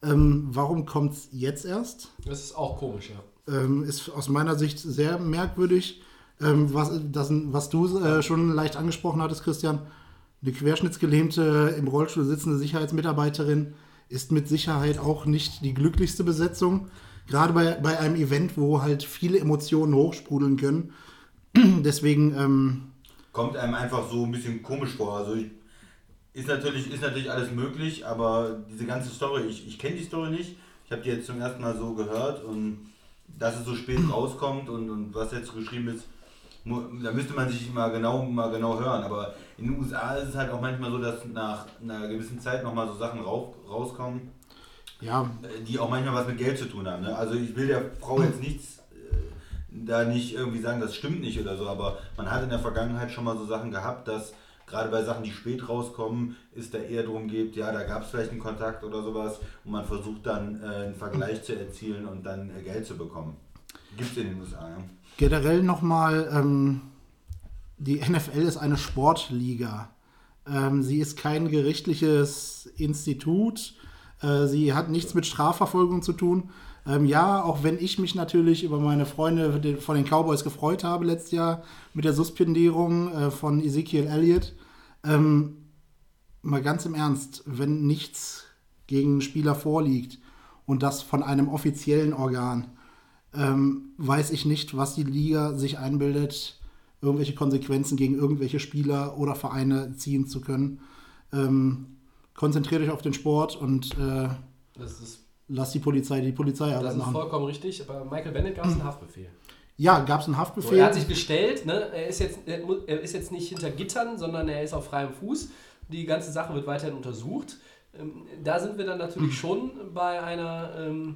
Ähm, warum kommt es jetzt erst? Das ist auch komisch, ja. ähm, ist aus meiner Sicht sehr merkwürdig. Ähm, was, das, was du äh, schon leicht angesprochen hattest, Christian, eine querschnittsgelähmte, im Rollstuhl sitzende Sicherheitsmitarbeiterin ist mit Sicherheit auch nicht die glücklichste Besetzung. Gerade bei, bei einem Event, wo halt viele Emotionen hochsprudeln können, Deswegen, ähm, Kommt einem einfach so ein bisschen komisch vor. Also ich, ist, natürlich, ist natürlich alles möglich, aber diese ganze Story, ich, ich kenne die Story nicht. Ich habe die jetzt zum ersten Mal so gehört und dass es so spät rauskommt und, und was jetzt geschrieben ist, da müsste man sich mal genau, mal genau hören. Aber in den USA ist es halt auch manchmal so, dass nach einer gewissen Zeit nochmal so Sachen rauf, rauskommen, ja, die auch manchmal was mit Geld zu tun haben. Ne? Also ich will der Frau jetzt nichts äh, da nicht irgendwie sagen, das stimmt nicht oder so, aber man hat in der Vergangenheit schon mal so Sachen gehabt, dass gerade bei Sachen, die spät rauskommen, es da eher darum geht, ja, da gab es vielleicht einen Kontakt oder sowas und man versucht dann äh, einen Vergleich zu erzielen und dann äh, Geld zu bekommen. Gibt es in den USA, ja. Generell nochmal, ähm, die NFL ist eine Sportliga. Ähm, sie ist kein gerichtliches Institut. Äh, sie hat nichts mit Strafverfolgung zu tun. Ähm, ja, auch wenn ich mich natürlich über meine Freunde von den Cowboys gefreut habe letztes Jahr mit der Suspendierung äh, von Ezekiel Elliott. Ähm, mal ganz im Ernst, wenn nichts gegen einen Spieler vorliegt und das von einem offiziellen Organ, ähm, weiß ich nicht, was die Liga sich einbildet, irgendwelche Konsequenzen gegen irgendwelche Spieler oder Vereine ziehen zu können. Ähm, konzentriert euch auf den Sport und äh, Das ist, lasst die Polizei die Polizei das alles ist machen. vollkommen richtig. Bei Michael Bennett gab es einen Haftbefehl. Ja, gab es einen So, Haftbefehl? er hat sich gestellt, ne? er, ist jetzt, er, ist jetzt nicht hinter Gittern, sondern er ist auf freiem Fuß. Die ganze Sache wird weiterhin untersucht. Ähm, da sind wir dann natürlich schon bei einer, ähm,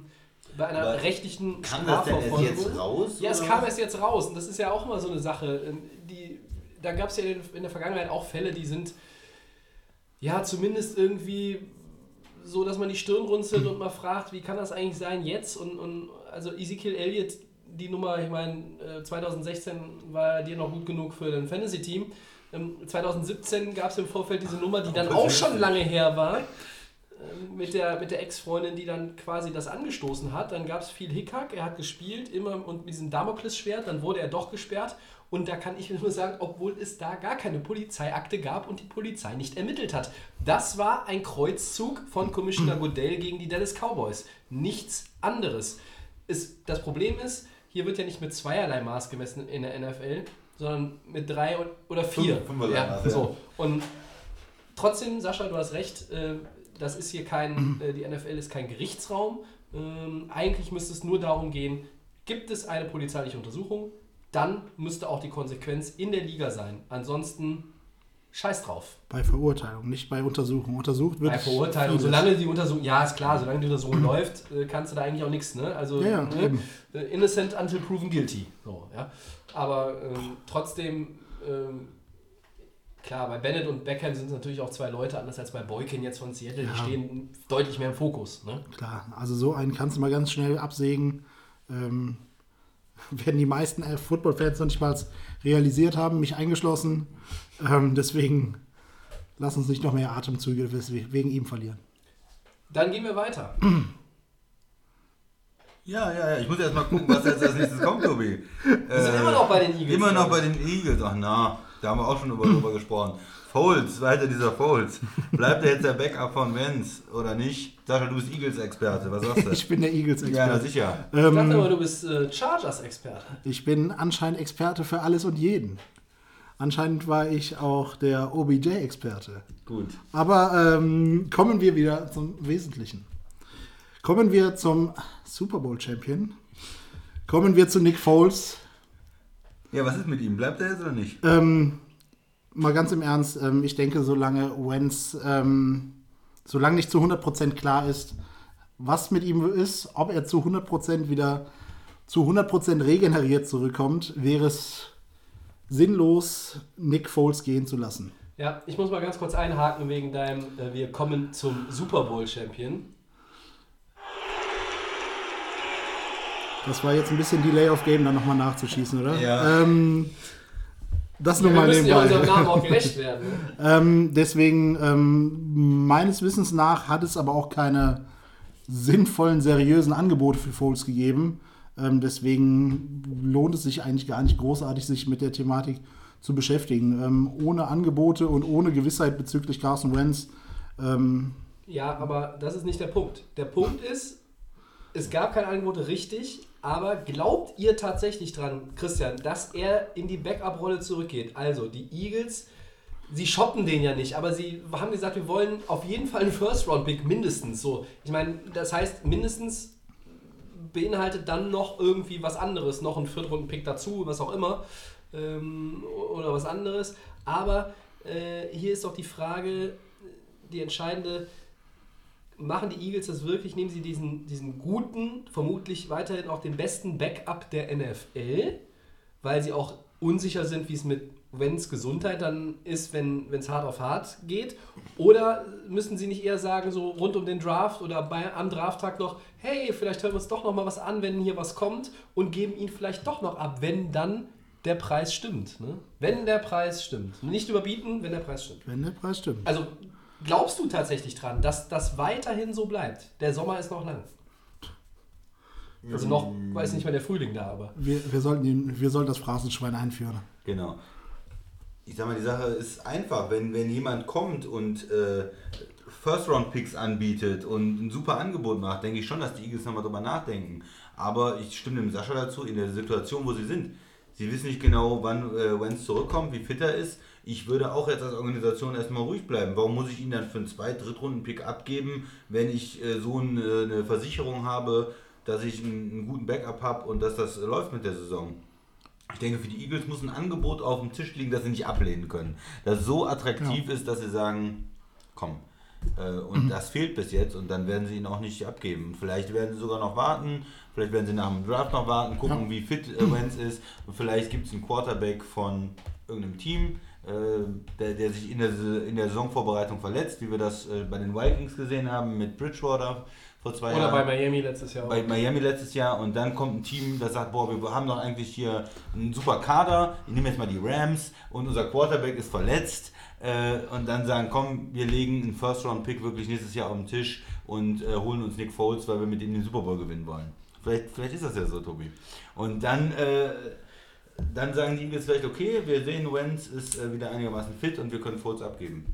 bei einer Aber rechtlichen Kam das denn jetzt raus? Ja, es oder kam erst jetzt raus und das ist ja auch immer so eine Sache. ähm, Die, da gab es ja in, der Vergangenheit auch Fälle, die sind ja zumindest irgendwie so, dass man die Stirn runzelt und mal fragt, wie kann das eigentlich sein jetzt? Und, und also Ezekiel Elliott, die Nummer, ich meine, äh, 2016 war dir noch gut genug für ein Fantasy-Team. Ähm, 2017 gab es im Vorfeld diese Nummer, die dann auch schon lange her war mit der, mit der Ex-Freundin, die dann quasi das angestoßen hat. Dann gab es viel Hickhack, er hat gespielt, immer und mit diesem Damoklesschwert, dann wurde er doch gesperrt. Und da kann ich nur sagen, obwohl es da gar keine Polizeiakte gab und die Polizei nicht ermittelt hat. Das war ein Kreuzzug von Commissioner Goodell gegen die Dallas Cowboys. Nichts anderes. Es, das Problem ist, hier wird ja nicht mit zweierlei Maß gemessen in der NFL, sondern mit drei oder vier. Fünf- ja, Maß, ja. so. Und trotzdem, Sascha, du hast recht, äh, das ist hier kein, äh, die NFL ist kein Gerichtsraum. Ähm, eigentlich müsste es nur darum gehen, gibt es eine polizeiliche Untersuchung, dann müsste auch die Konsequenz in der Liga sein. Ansonsten scheiß drauf. Bei Verurteilung, nicht bei Untersuchung. Untersucht wird Bei Verurteilung, solange die Untersuchung, ja ist klar, solange die Untersuchung läuft, äh, kannst du da eigentlich auch nichts, ne? Also Ja, ne? Äh, innocent until proven guilty. So, ja. Aber ähm, trotzdem, ähm, klar, bei Bennett und Beckham sind es natürlich auch zwei Leute, anders als bei Boykin jetzt von Seattle, die stehen deutlich mehr im Fokus. Ne? Klar, also so einen kannst du mal ganz schnell absägen. Ähm, werden die meisten äh, Football-Fans noch nicht mal realisiert haben, mich eingeschlossen. Ähm, deswegen lass uns nicht noch mehr Atemzüge wegen ihm verlieren. Dann gehen wir weiter. Ja, ja, ja. Ich muss erst mal gucken, was jetzt als nächstes kommt, Tobi. Wir sind immer noch bei den Eagles. Immer noch bei den Eagles. Ach na, da haben wir auch schon über, drüber gesprochen. Foles, weiter dieser Foles. Bleibt er jetzt der Backup von Vance oder nicht? Sascha, du bist Eagles-Experte, was sagst du? Ich bin der ja, Eagles-Experte. sicher. Ich dachte aber, du bist äh, Chargers-Experte. ich bin anscheinend Experte für alles und jeden. Anscheinend war ich auch der OBJ-Experte. Gut. Aber ähm, kommen wir wieder zum Wesentlichen. Kommen wir zum Super Bowl-Champion. Kommen wir zu Nick Foles. Ja, was ist mit ihm? Bleibt er jetzt oder nicht? Ähm, mal ganz im Ernst, ähm, ich denke, solange Wenz, ähm, solange nicht zu 100% klar ist, was mit ihm ist, ob er zu 100% wieder zu 100% regeneriert zurückkommt, wäre es sinnlos, Nick Foles gehen zu lassen. Ja, ich muss mal ganz kurz einhaken wegen deinem, äh, wir kommen zum Super Bowl-Champion. Das war jetzt ein bisschen Delay of Game, dann nochmal nachzuschießen, oder? Ja. Ähm, das nur Wir mal müssen ja unserem nebenbei. Namen auch gerecht werden. Ne? Ähm, deswegen, ähm, meines Wissens nach, hat es aber auch keine sinnvollen, seriösen Angebote für Foles gegeben. Ähm, deswegen lohnt es sich eigentlich gar nicht großartig, sich mit der Thematik zu beschäftigen. Ähm, ohne Angebote und ohne Gewissheit bezüglich Carson Wentz. Ähm, Ja, aber das ist nicht der Punkt. Der Punkt ist, es gab keine Angebote richtig, aber glaubt ihr tatsächlich dran, Christian, dass er in die Backup-Rolle zurückgeht? Also, die Eagles, sie shoppen den ja nicht, aber sie haben gesagt, wir wollen auf jeden Fall einen First-Round-Pick mindestens. So, ich meine, das heißt, mindestens beinhaltet dann noch irgendwie was anderes, noch ein Viertrunden-Pick dazu, was auch immer, ähm, oder was anderes. Aber äh, hier ist doch die Frage, die entscheidende, machen die Eagles das wirklich? Nehmen sie diesen, diesen guten, vermutlich weiterhin auch den besten Backup der NFL, weil sie auch unsicher sind, wie es mit Wenns Gesundheit dann ist, wenn es hart auf hart geht? Oder müssen sie nicht eher sagen, so rund um den Draft oder bei, am Drafttag noch, hey, vielleicht hören wir uns doch noch mal was an, wenn hier was kommt und geben ihn vielleicht doch noch ab, wenn dann der Preis stimmt. Ne? Wenn der Preis stimmt. Nicht überbieten, wenn der Preis stimmt. Wenn der Preis stimmt. Also glaubst du tatsächlich dran, dass das weiterhin so bleibt? Der Sommer ist noch lang. Also noch, weiß nicht mehr der Frühling da, aber. Wir, wir, sollten, ihn, wir sollten das Phrasenschwein einführen. Genau. Ich sag mal, die Sache ist einfach, wenn, wenn jemand kommt und äh, First-Round-Picks anbietet und ein super Angebot macht, denke ich schon, dass die Eagles nochmal drüber nachdenken. Aber ich stimme dem Sascha dazu, in der Situation, wo sie sind. Sie wissen nicht genau, wann äh, Wenz zurückkommt, wie fit er ist. Ich würde auch jetzt als Organisation erstmal ruhig bleiben. Warum muss ich ihn dann für einen Zweit-, Drittrunden-Pick abgeben, wenn ich äh, so ein, äh, eine Versicherung habe, dass ich einen, einen guten Backup habe und dass das äh, läuft mit der Saison? Ich denke, für die Eagles muss ein Angebot auf dem Tisch liegen, das sie nicht ablehnen können. Das so attraktiv ist, dass sie sagen, komm. Äh, und das fehlt bis jetzt und dann werden sie ihn auch nicht abgeben. Vielleicht werden sie sogar noch warten, vielleicht werden sie nach dem Draft noch warten, gucken, Ja. wie fit äh, Wentz ist. Und vielleicht gibt es einen Quarterback von irgendeinem Team, der, der sich in der, in der Saisonvorbereitung verletzt, wie wir das äh, bei den Vikings gesehen haben mit Bridgewater vor zwei Oder Jahren bei Miami letztes Jahr. bei Miami letztes Jahr und dann kommt ein Team, das sagt, boah, wir haben doch eigentlich hier einen super Kader, ich nehme jetzt mal die Rams und unser Quarterback ist verletzt äh, und dann sagen, komm, wir legen einen First-Round-Pick wirklich nächstes Jahr auf den Tisch und äh, holen uns Nick Foles, weil wir mit ihm den Super Bowl gewinnen wollen. Vielleicht, vielleicht ist das ja so, Tobi. Und dann, äh, dann sagen die Eagles vielleicht, okay, wir sehen, Wentz ist äh, wieder einigermaßen fit und wir können Foles abgeben.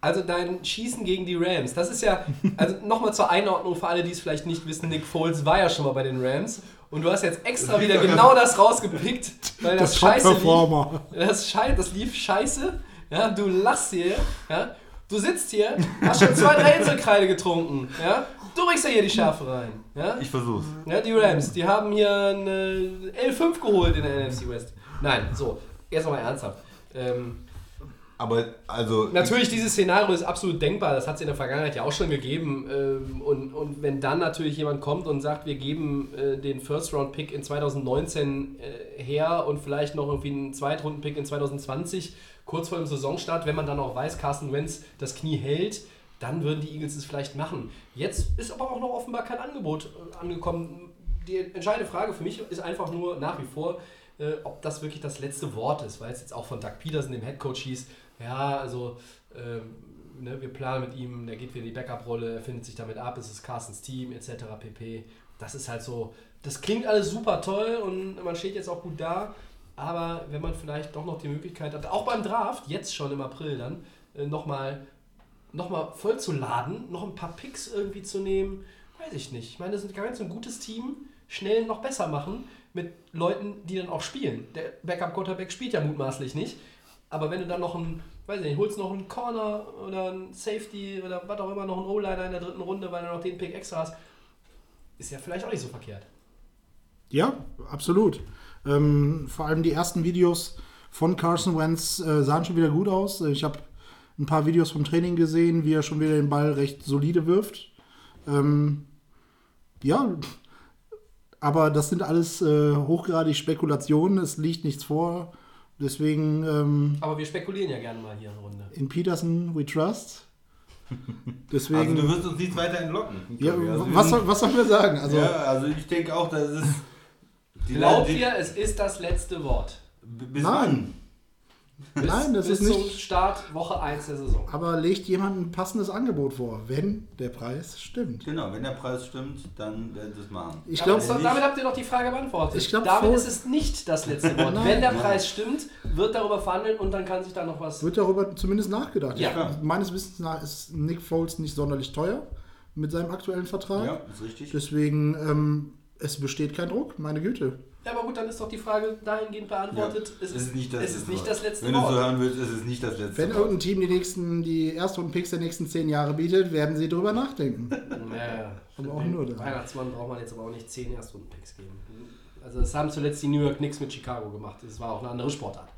Also dein Schießen gegen die Rams, das ist ja, also nochmal zur Einordnung für alle, die es vielleicht nicht wissen, Nick Foles war ja schon mal bei den Rams und du hast jetzt extra wieder genau das rausgepickt, weil das, Das scheiße lief. Das, schei das lief scheiße, ja, du lachst hier, ja, du sitzt hier, hast schon zwei, drei Inselkreide getrunken, ja, du bringst ja hier die Schärfe rein, ja. Ich versuch's. Ja, die Rams, die haben hier eine L5 geholt in der NFC West. Nein, so, erst mal ernsthaft. Ähm, Aber also. Natürlich, dieses Szenario ist absolut denkbar. Das hat es in der Vergangenheit ja auch schon gegeben. Ähm, Und, und wenn dann natürlich jemand kommt und sagt, wir geben äh, den First-Round-Pick in 2019 äh, her und vielleicht noch irgendwie einen Zweitrunden-Pick in 2020, kurz vor dem Saisonstart, wenn man dann auch weiß, Carsten Wentz das Knie hält, dann würden die Eagles es vielleicht machen. Jetzt ist aber auch noch offenbar kein Angebot äh, angekommen. Die entscheidende Frage für mich ist einfach nur nach wie vor, äh, ob das wirklich das letzte Wort ist, weil es jetzt auch von Doug Peterson, dem Headcoach, hieß, ja, also ähm, ne, wir planen mit ihm, der geht wieder in die Backup-Rolle, er findet sich damit ab, es ist Carstens Team etc. pp. Das ist halt so, das klingt alles super toll und man steht jetzt auch gut da, aber wenn man vielleicht doch noch die Möglichkeit hat, auch beim Draft, jetzt schon im April dann, äh, nochmal noch mal voll zu laden, noch ein paar Picks irgendwie zu nehmen, weiß ich nicht. Ich meine, das ist ganz ein gutes Team, schnell noch besser machen mit Leuten, die dann auch spielen. Der Backup-Quarterback spielt ja mutmaßlich nicht, aber wenn du dann noch einen, weiß ich nicht, holst noch einen Corner oder einen Safety oder was auch immer, noch einen O-Liner in der dritten Runde, weil du noch den Pick extra hast, ist ja vielleicht auch nicht so verkehrt. Ja, absolut. Ähm, vor allem die ersten Videos von Carson Wentz äh, sahen schon wieder gut aus. Ich habe ein paar Videos vom Training gesehen, wie er schon wieder den Ball recht solide wirft. Ähm, ja, aber das sind alles äh, hochgradig Spekulationen. Es liegt nichts vor. Deswegen ähm, Aber wir spekulieren ja gerne mal hier eine Runde. in Peterson we trust. Deswegen. Also du wirst uns nicht weiter entlocken. ja, Also was, soll, was sollen wir sagen? Also, ja, also ich denke auch, das ist. Die Glaubt ihr, es ist das letzte Wort? b- Bis Nein. wann? Bis, Nein, das bis ist zum nicht- Start Woche 1 der Saison. aber legt jemand ein passendes Angebot vor, wenn der Preis stimmt. Genau, wenn der Preis stimmt, dann werden sie es machen. Ich glaube, das- damit habt ihr doch die Frage beantwortet. Ich glaub, damit ist es nicht das letzte Wort. Nein. Wenn der. Preis stimmt, wird darüber verhandelt und dann kann sich da noch was. wird darüber zumindest nachgedacht. Ja. Ich- Meines Wissens nach ist Nick Foles nicht sonderlich teuer. mit seinem aktuellen Vertrag. Ja, ist richtig. Deswegen, ähm, es besteht kein Druck, meine Güte. Ja, aber gut, dann ist doch die Frage dahingehend beantwortet. es ist nicht das, es ist nicht das letzte Wenn du Wort. so hören willst, ist es nicht das letzte Wenn Wort. irgendein Team die nächsten, die Erstrunden-Picks der nächsten zehn Jahre bietet, werden sie drüber nachdenken. Naja, Aber auch nur da. Weihnachtsmann braucht man jetzt aber auch nicht 10 Erstrunden-Picks geben. Also das haben zuletzt die New York Knicks mit Chicago gemacht. Das war auch eine andere Sportart.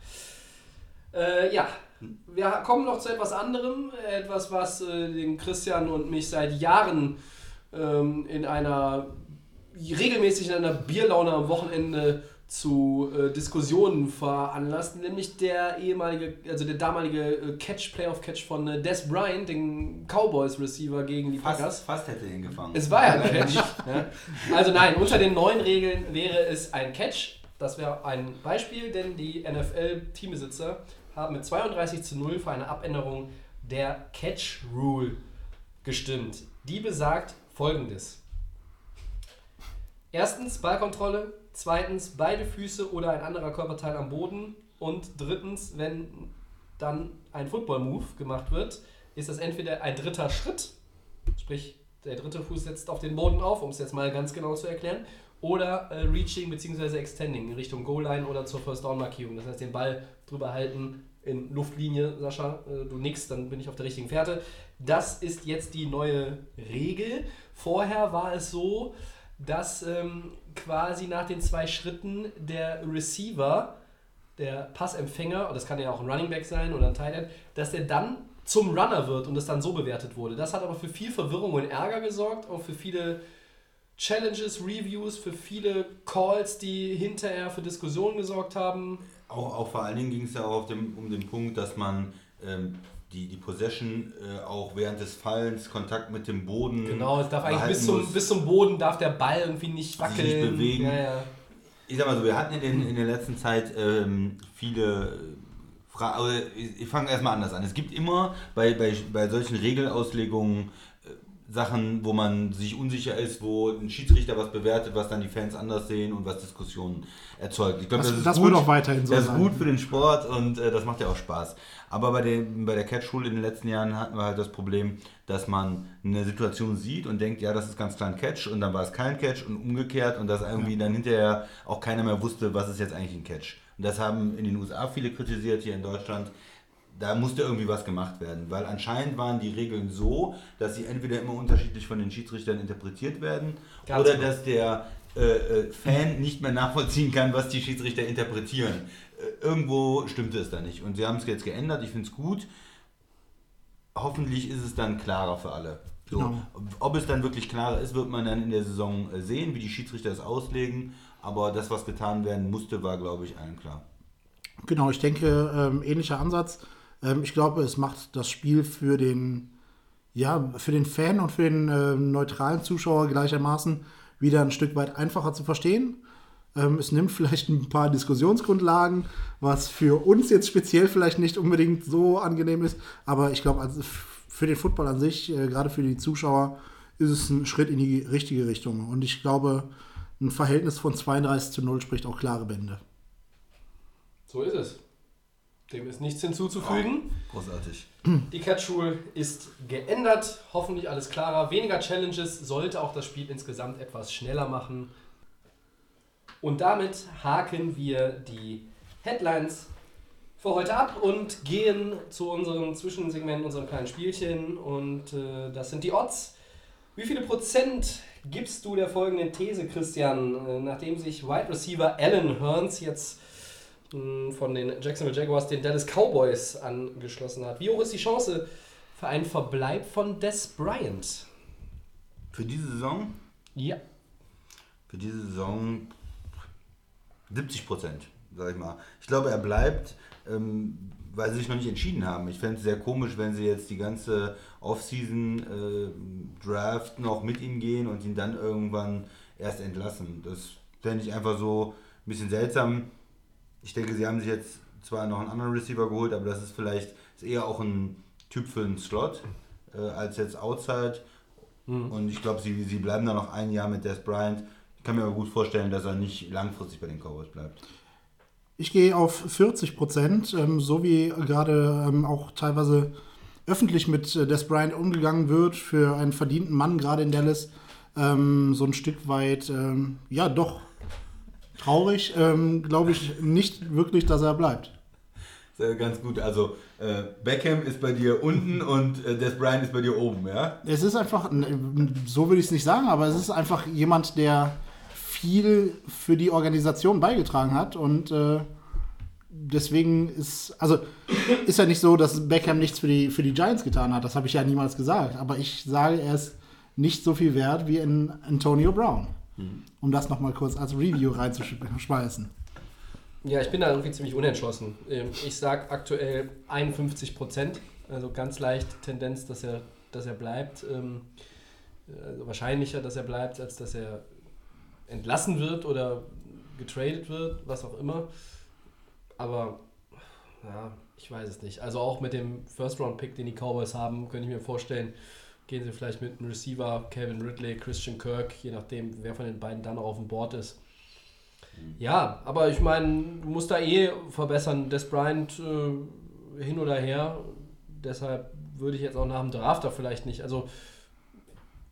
Äh, ja, wir kommen noch zu etwas anderem. Etwas, was äh, den Christian und mich seit Jahren ähm, in einer regelmäßig in einer Bierlaune am Wochenende zu äh, Diskussionen veranlasst, nämlich der ehemalige, also der damalige äh, Catch, Playoff-Catch von äh, Des Bryant, den Cowboys-Receiver gegen die Packers. Fast, fast hätte ihn gefangen. Es war ja ein Catch. ja. Also nein, unter den neuen Regeln wäre es ein Catch. Das wäre ein Beispiel, denn die NFL-Teambesitzer haben mit 32 zu 0 für eine Abänderung der Catch Rule gestimmt. Die besagt folgendes. Erstens Ballkontrolle, zweitens beide Füße oder ein anderer Körperteil am Boden und drittens, wenn dann ein Football-Move gemacht wird, ist das entweder ein dritter Schritt, sprich der dritte Fuß setzt auf den Boden auf, um es jetzt mal ganz genau zu erklären, oder äh, Reaching bzw. Extending in Richtung Goal-Line oder zur First-Down-Markierung. Das heißt, den Ball drüber halten in Luftlinie, Sascha, äh, du nix, dann bin ich auf der richtigen Fährte. Das ist jetzt die neue Regel. Vorher war es so, dass ähm, quasi nach den zwei Schritten der Receiver, der Passempfänger, das kann ja auch ein Running Back sein oder ein Tight End, dass der dann zum Runner wird und das dann so bewertet wurde. Das hat aber für viel Verwirrung und Ärger gesorgt, auch für viele Challenges, Reviews, für viele Calls, die hinterher für Diskussionen gesorgt haben. Auch, auch vor allen Dingen ging es ja auch dem, um den Punkt, dass man ähm, die, die Possession äh, auch während des Fallens Kontakt mit dem Boden. Genau, es darf eigentlich bis zum, muss. bis zum Boden darf der Ball irgendwie nicht Sich nicht wackeln. bewegen. Ja, ja. Ich sag mal so, wir hatten in, den, in der letzten Zeit ähm, viele Fragen. Also ich, ich fange erstmal anders an. Es gibt immer bei, bei, bei solchen Regelauslegungen äh, Sachen, wo man sich unsicher ist, wo ein Schiedsrichter was bewertet, was dann die Fans anders sehen und was Diskussionen erzeugt. Ich glaube, Das- das, ist das gut. auch weiterhin so Das ist gut für den Sport und äh, das macht ja auch Spaß. Aber bei, den, bei der Catch-Schule in den letzten Jahren hatten wir halt das Problem, dass man eine Situation sieht und denkt, ja, das ist ganz klar ein Catch und dann war es kein Catch und umgekehrt und dass irgendwie dann hinterher auch keiner mehr wusste, was ist jetzt eigentlich ein Catch. Und das haben in den USA viele kritisiert, hier in Deutschland. Da musste irgendwie was gemacht werden, weil anscheinend waren die Regeln so, dass sie entweder immer unterschiedlich von den Schiedsrichtern interpretiert werden Ganz oder genau. dass der äh, äh, Fan nicht mehr nachvollziehen kann, was die Schiedsrichter interpretieren. Äh, irgendwo stimmte es da nicht. Und sie haben es jetzt geändert. Ich finde es gut. Hoffentlich ist es dann klarer für alle. So, Genau. Ob es dann wirklich klarer ist, wird man dann in der Saison äh, sehen, wie die Schiedsrichter es auslegen. Aber das, was getan werden musste, war, glaube ich, allen klar. Genau, ich denke, ähm, ähnlicher Ansatz. Ähm, ich glaube, es macht das Spiel für den, ja, für den Fan und für den ähm, neutralen Zuschauer gleichermaßen wieder ein Stück weit einfacher zu verstehen. Ähm, es nimmt vielleicht ein paar Diskussionsgrundlagen, was für uns jetzt speziell vielleicht nicht unbedingt so angenehm ist. Aber ich glaube, also für den Football an sich, äh, gerade für die Zuschauer, ist es ein Schritt in die richtige Richtung. Und ich glaube, ein Verhältnis von 32 zu 0 spricht auch klare Bände. So ist es. Dem ist nichts hinzuzufügen. Großartig. Die Catch Rule ist geändert, hoffentlich alles klarer. Weniger Challenges sollte auch das Spiel insgesamt etwas schneller machen. Und damit haken wir die Headlines für heute ab und gehen zu unserem Zwischensegment, unserem kleinen Spielchen. Und äh, das sind die Odds. Wie viele Prozent gibst du der folgenden These, Christian, äh, nachdem sich Wide Receiver Alan Hearns jetzt von den Jacksonville Jaguars den Dallas Cowboys angeschlossen hat? Wie hoch ist die Chance für einen Verbleib von Des Bryant? Für diese Saison, Ja. für diese Saison 70 Prozent, sag ich mal. Ich glaube, er bleibt, ähm, weil sie sich noch nicht entschieden haben. Ich fände es sehr komisch, wenn sie jetzt die ganze Offseason äh, Draft noch mit ihm gehen und ihn dann irgendwann erst entlassen. Das fände ich einfach so ein bisschen seltsam. Ich denke, sie haben sich jetzt zwar noch einen anderen Receiver geholt, aber das ist vielleicht ist eher auch ein Typ für einen Slot äh, als jetzt Outside. Und ich glaube, sie, sie bleiben da noch ein Jahr mit Des Bryant. Ich kann mir aber gut vorstellen, dass er nicht langfristig bei den Cowboys bleibt. Ich gehe auf 40 Prozent, ähm, so wie gerade ähm, auch teilweise öffentlich mit äh, Des Bryant umgegangen wird für einen verdienten Mann, gerade in Dallas, ähm, so ein Stück weit, ähm, ja, doch traurig, ähm, glaube ich nicht wirklich, dass er bleibt. Sehr ganz gut. Also äh, Beckham ist bei dir unten und äh, Des Bryant ist bei dir oben, ja? Es ist einfach, so würde ich es nicht sagen, aber es ist einfach jemand, der viel für die Organisation beigetragen hat und äh, deswegen ist, also ist ja nicht so, dass Beckham nichts für die, für die Giants getan hat, das habe ich ja niemals gesagt, aber ich sage, er ist nicht so viel wert wie in Antonio Brown, um das nochmal kurz als Review reinzuschmeißen. Ja, ich bin da irgendwie ziemlich unentschlossen. Ähm, Ich sage aktuell 51 Prozent, also ganz leicht Tendenz, dass er, dass er bleibt. Ähm, Also wahrscheinlicher, dass er bleibt, als dass er entlassen wird oder getradet wird, was auch immer. Aber ja, ich weiß es nicht. Also auch mit dem First-Round-Pick, den die Cowboys haben, könnte ich mir vorstellen, gehen sie vielleicht mit einem Receiver, Kevin Ridley, Christian Kirk, je nachdem, wer von den beiden dann auch auf dem Board ist. Ja, aber ich meine, du musst da eh verbessern. Des Bryant äh, hin oder her. Deshalb würde ich jetzt auch nach dem Draft da vielleicht nicht. Also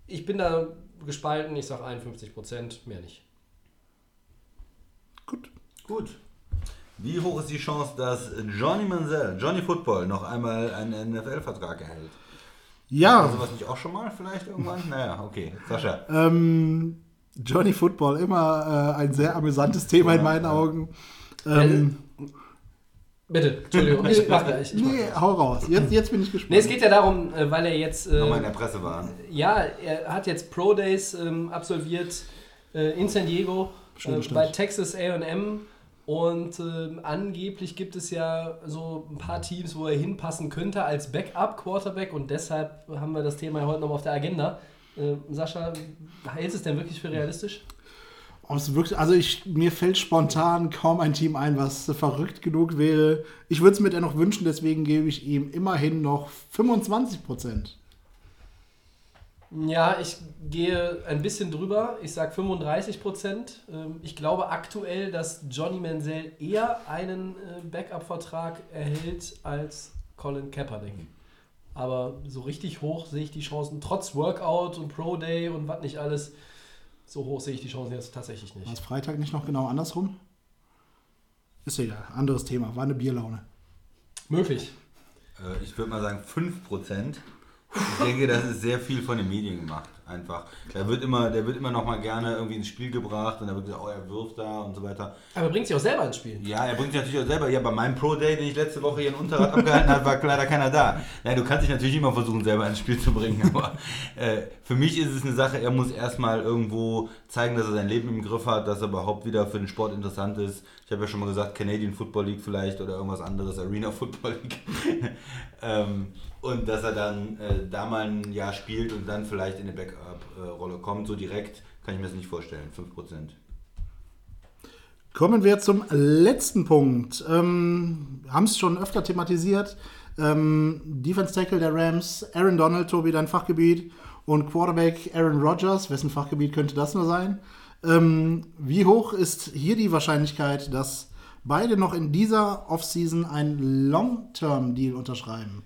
ich bin da gespalten. Ich sage 51 Prozent, mehr nicht. Gut. Gut. Wie hoch ist die Chance, dass Johnny Manziel, Johnny Football, noch einmal einen NFL-Vertrag erhält? Ja, Also was nicht auch schon mal vielleicht irgendwann? Naja, okay. Sascha. ähm, Johnny Football, immer äh, ein sehr amüsantes Thema in meinen Augen. Ähm, Bitte, Entschuldigung, ich mach gleich. Ich mach nee, gleich. hau raus. Jetzt, jetzt bin ich gespannt. Nee, es geht ja darum, äh, weil er jetzt. äh, Nochmal in der Presse war. Ja, er hat jetzt Pro Days ähm, absolviert äh, in San Diego äh, bei Texas AM und ähm, angeblich gibt es ja so ein paar Teams, wo er hinpassen könnte als Backup-Quarterback und deshalb haben wir das Thema heute nochmal auf der Agenda. Äh, Sascha, hältst du es denn wirklich für realistisch? Wirklich, also ich, mir fällt spontan kaum ein Team ein, was verrückt genug wäre. Ich würde es mir dennoch wünschen, deswegen gebe ich ihm immerhin noch 25 Prozent. Ja, ich gehe ein bisschen drüber. Ich sage 35 Prozent. Ähm, Ich glaube aktuell, dass Johnny Manziel eher einen äh, Backup-Vertrag erhält als Colin Kaepernick. Aber so richtig hoch sehe ich die Chancen, trotz Workout und Pro Day und was nicht alles, so hoch sehe ich die Chancen jetzt tatsächlich War es nicht. Freitag nicht noch genau andersrum? Ist egal, anderes Thema, war eine Bierlaune. Möglich. Äh, Ich würde mal sagen 5%. Ich denke, das ist sehr viel von den Medien gemacht. Einfach. Der wird immer, der wird immer noch mal gerne irgendwie ins Spiel gebracht und da wird gesagt, oh, er wirft da und so weiter. Aber bringt sich auch selber ins Spiel. Ja, er bringt sich natürlich auch selber. Ja, bei meinem Pro Day, den ich letzte Woche hier in Unterrad abgehalten habe, war leider keiner da. Nein, du kannst dich natürlich immer versuchen, selber ins Spiel zu bringen. Aber äh, für mich ist es eine Sache, er muss erstmal irgendwo zeigen, dass er sein Leben im Griff hat, dass er überhaupt wieder für den Sport interessant ist. Ich habe ja schon mal gesagt, Canadian Football League vielleicht oder irgendwas anderes, Arena Football League. ähm, und dass er dann äh, da mal ein Jahr spielt und dann vielleicht in eine Backup-Rolle kommt. So direkt kann ich mir das nicht vorstellen. 5%. Kommen wir zum letzten Punkt. Ähm, Haben es schon öfter thematisiert. Ähm, Defense Tackle der Rams, Aaron Donald, Tobi, dein Fachgebiet, und Quarterback Aaron Rodgers, wessen Fachgebiet könnte das nur sein? Ähm, wie hoch ist hier die Wahrscheinlichkeit, dass beide noch in dieser Offseason einen Long-Term-Deal unterschreiben?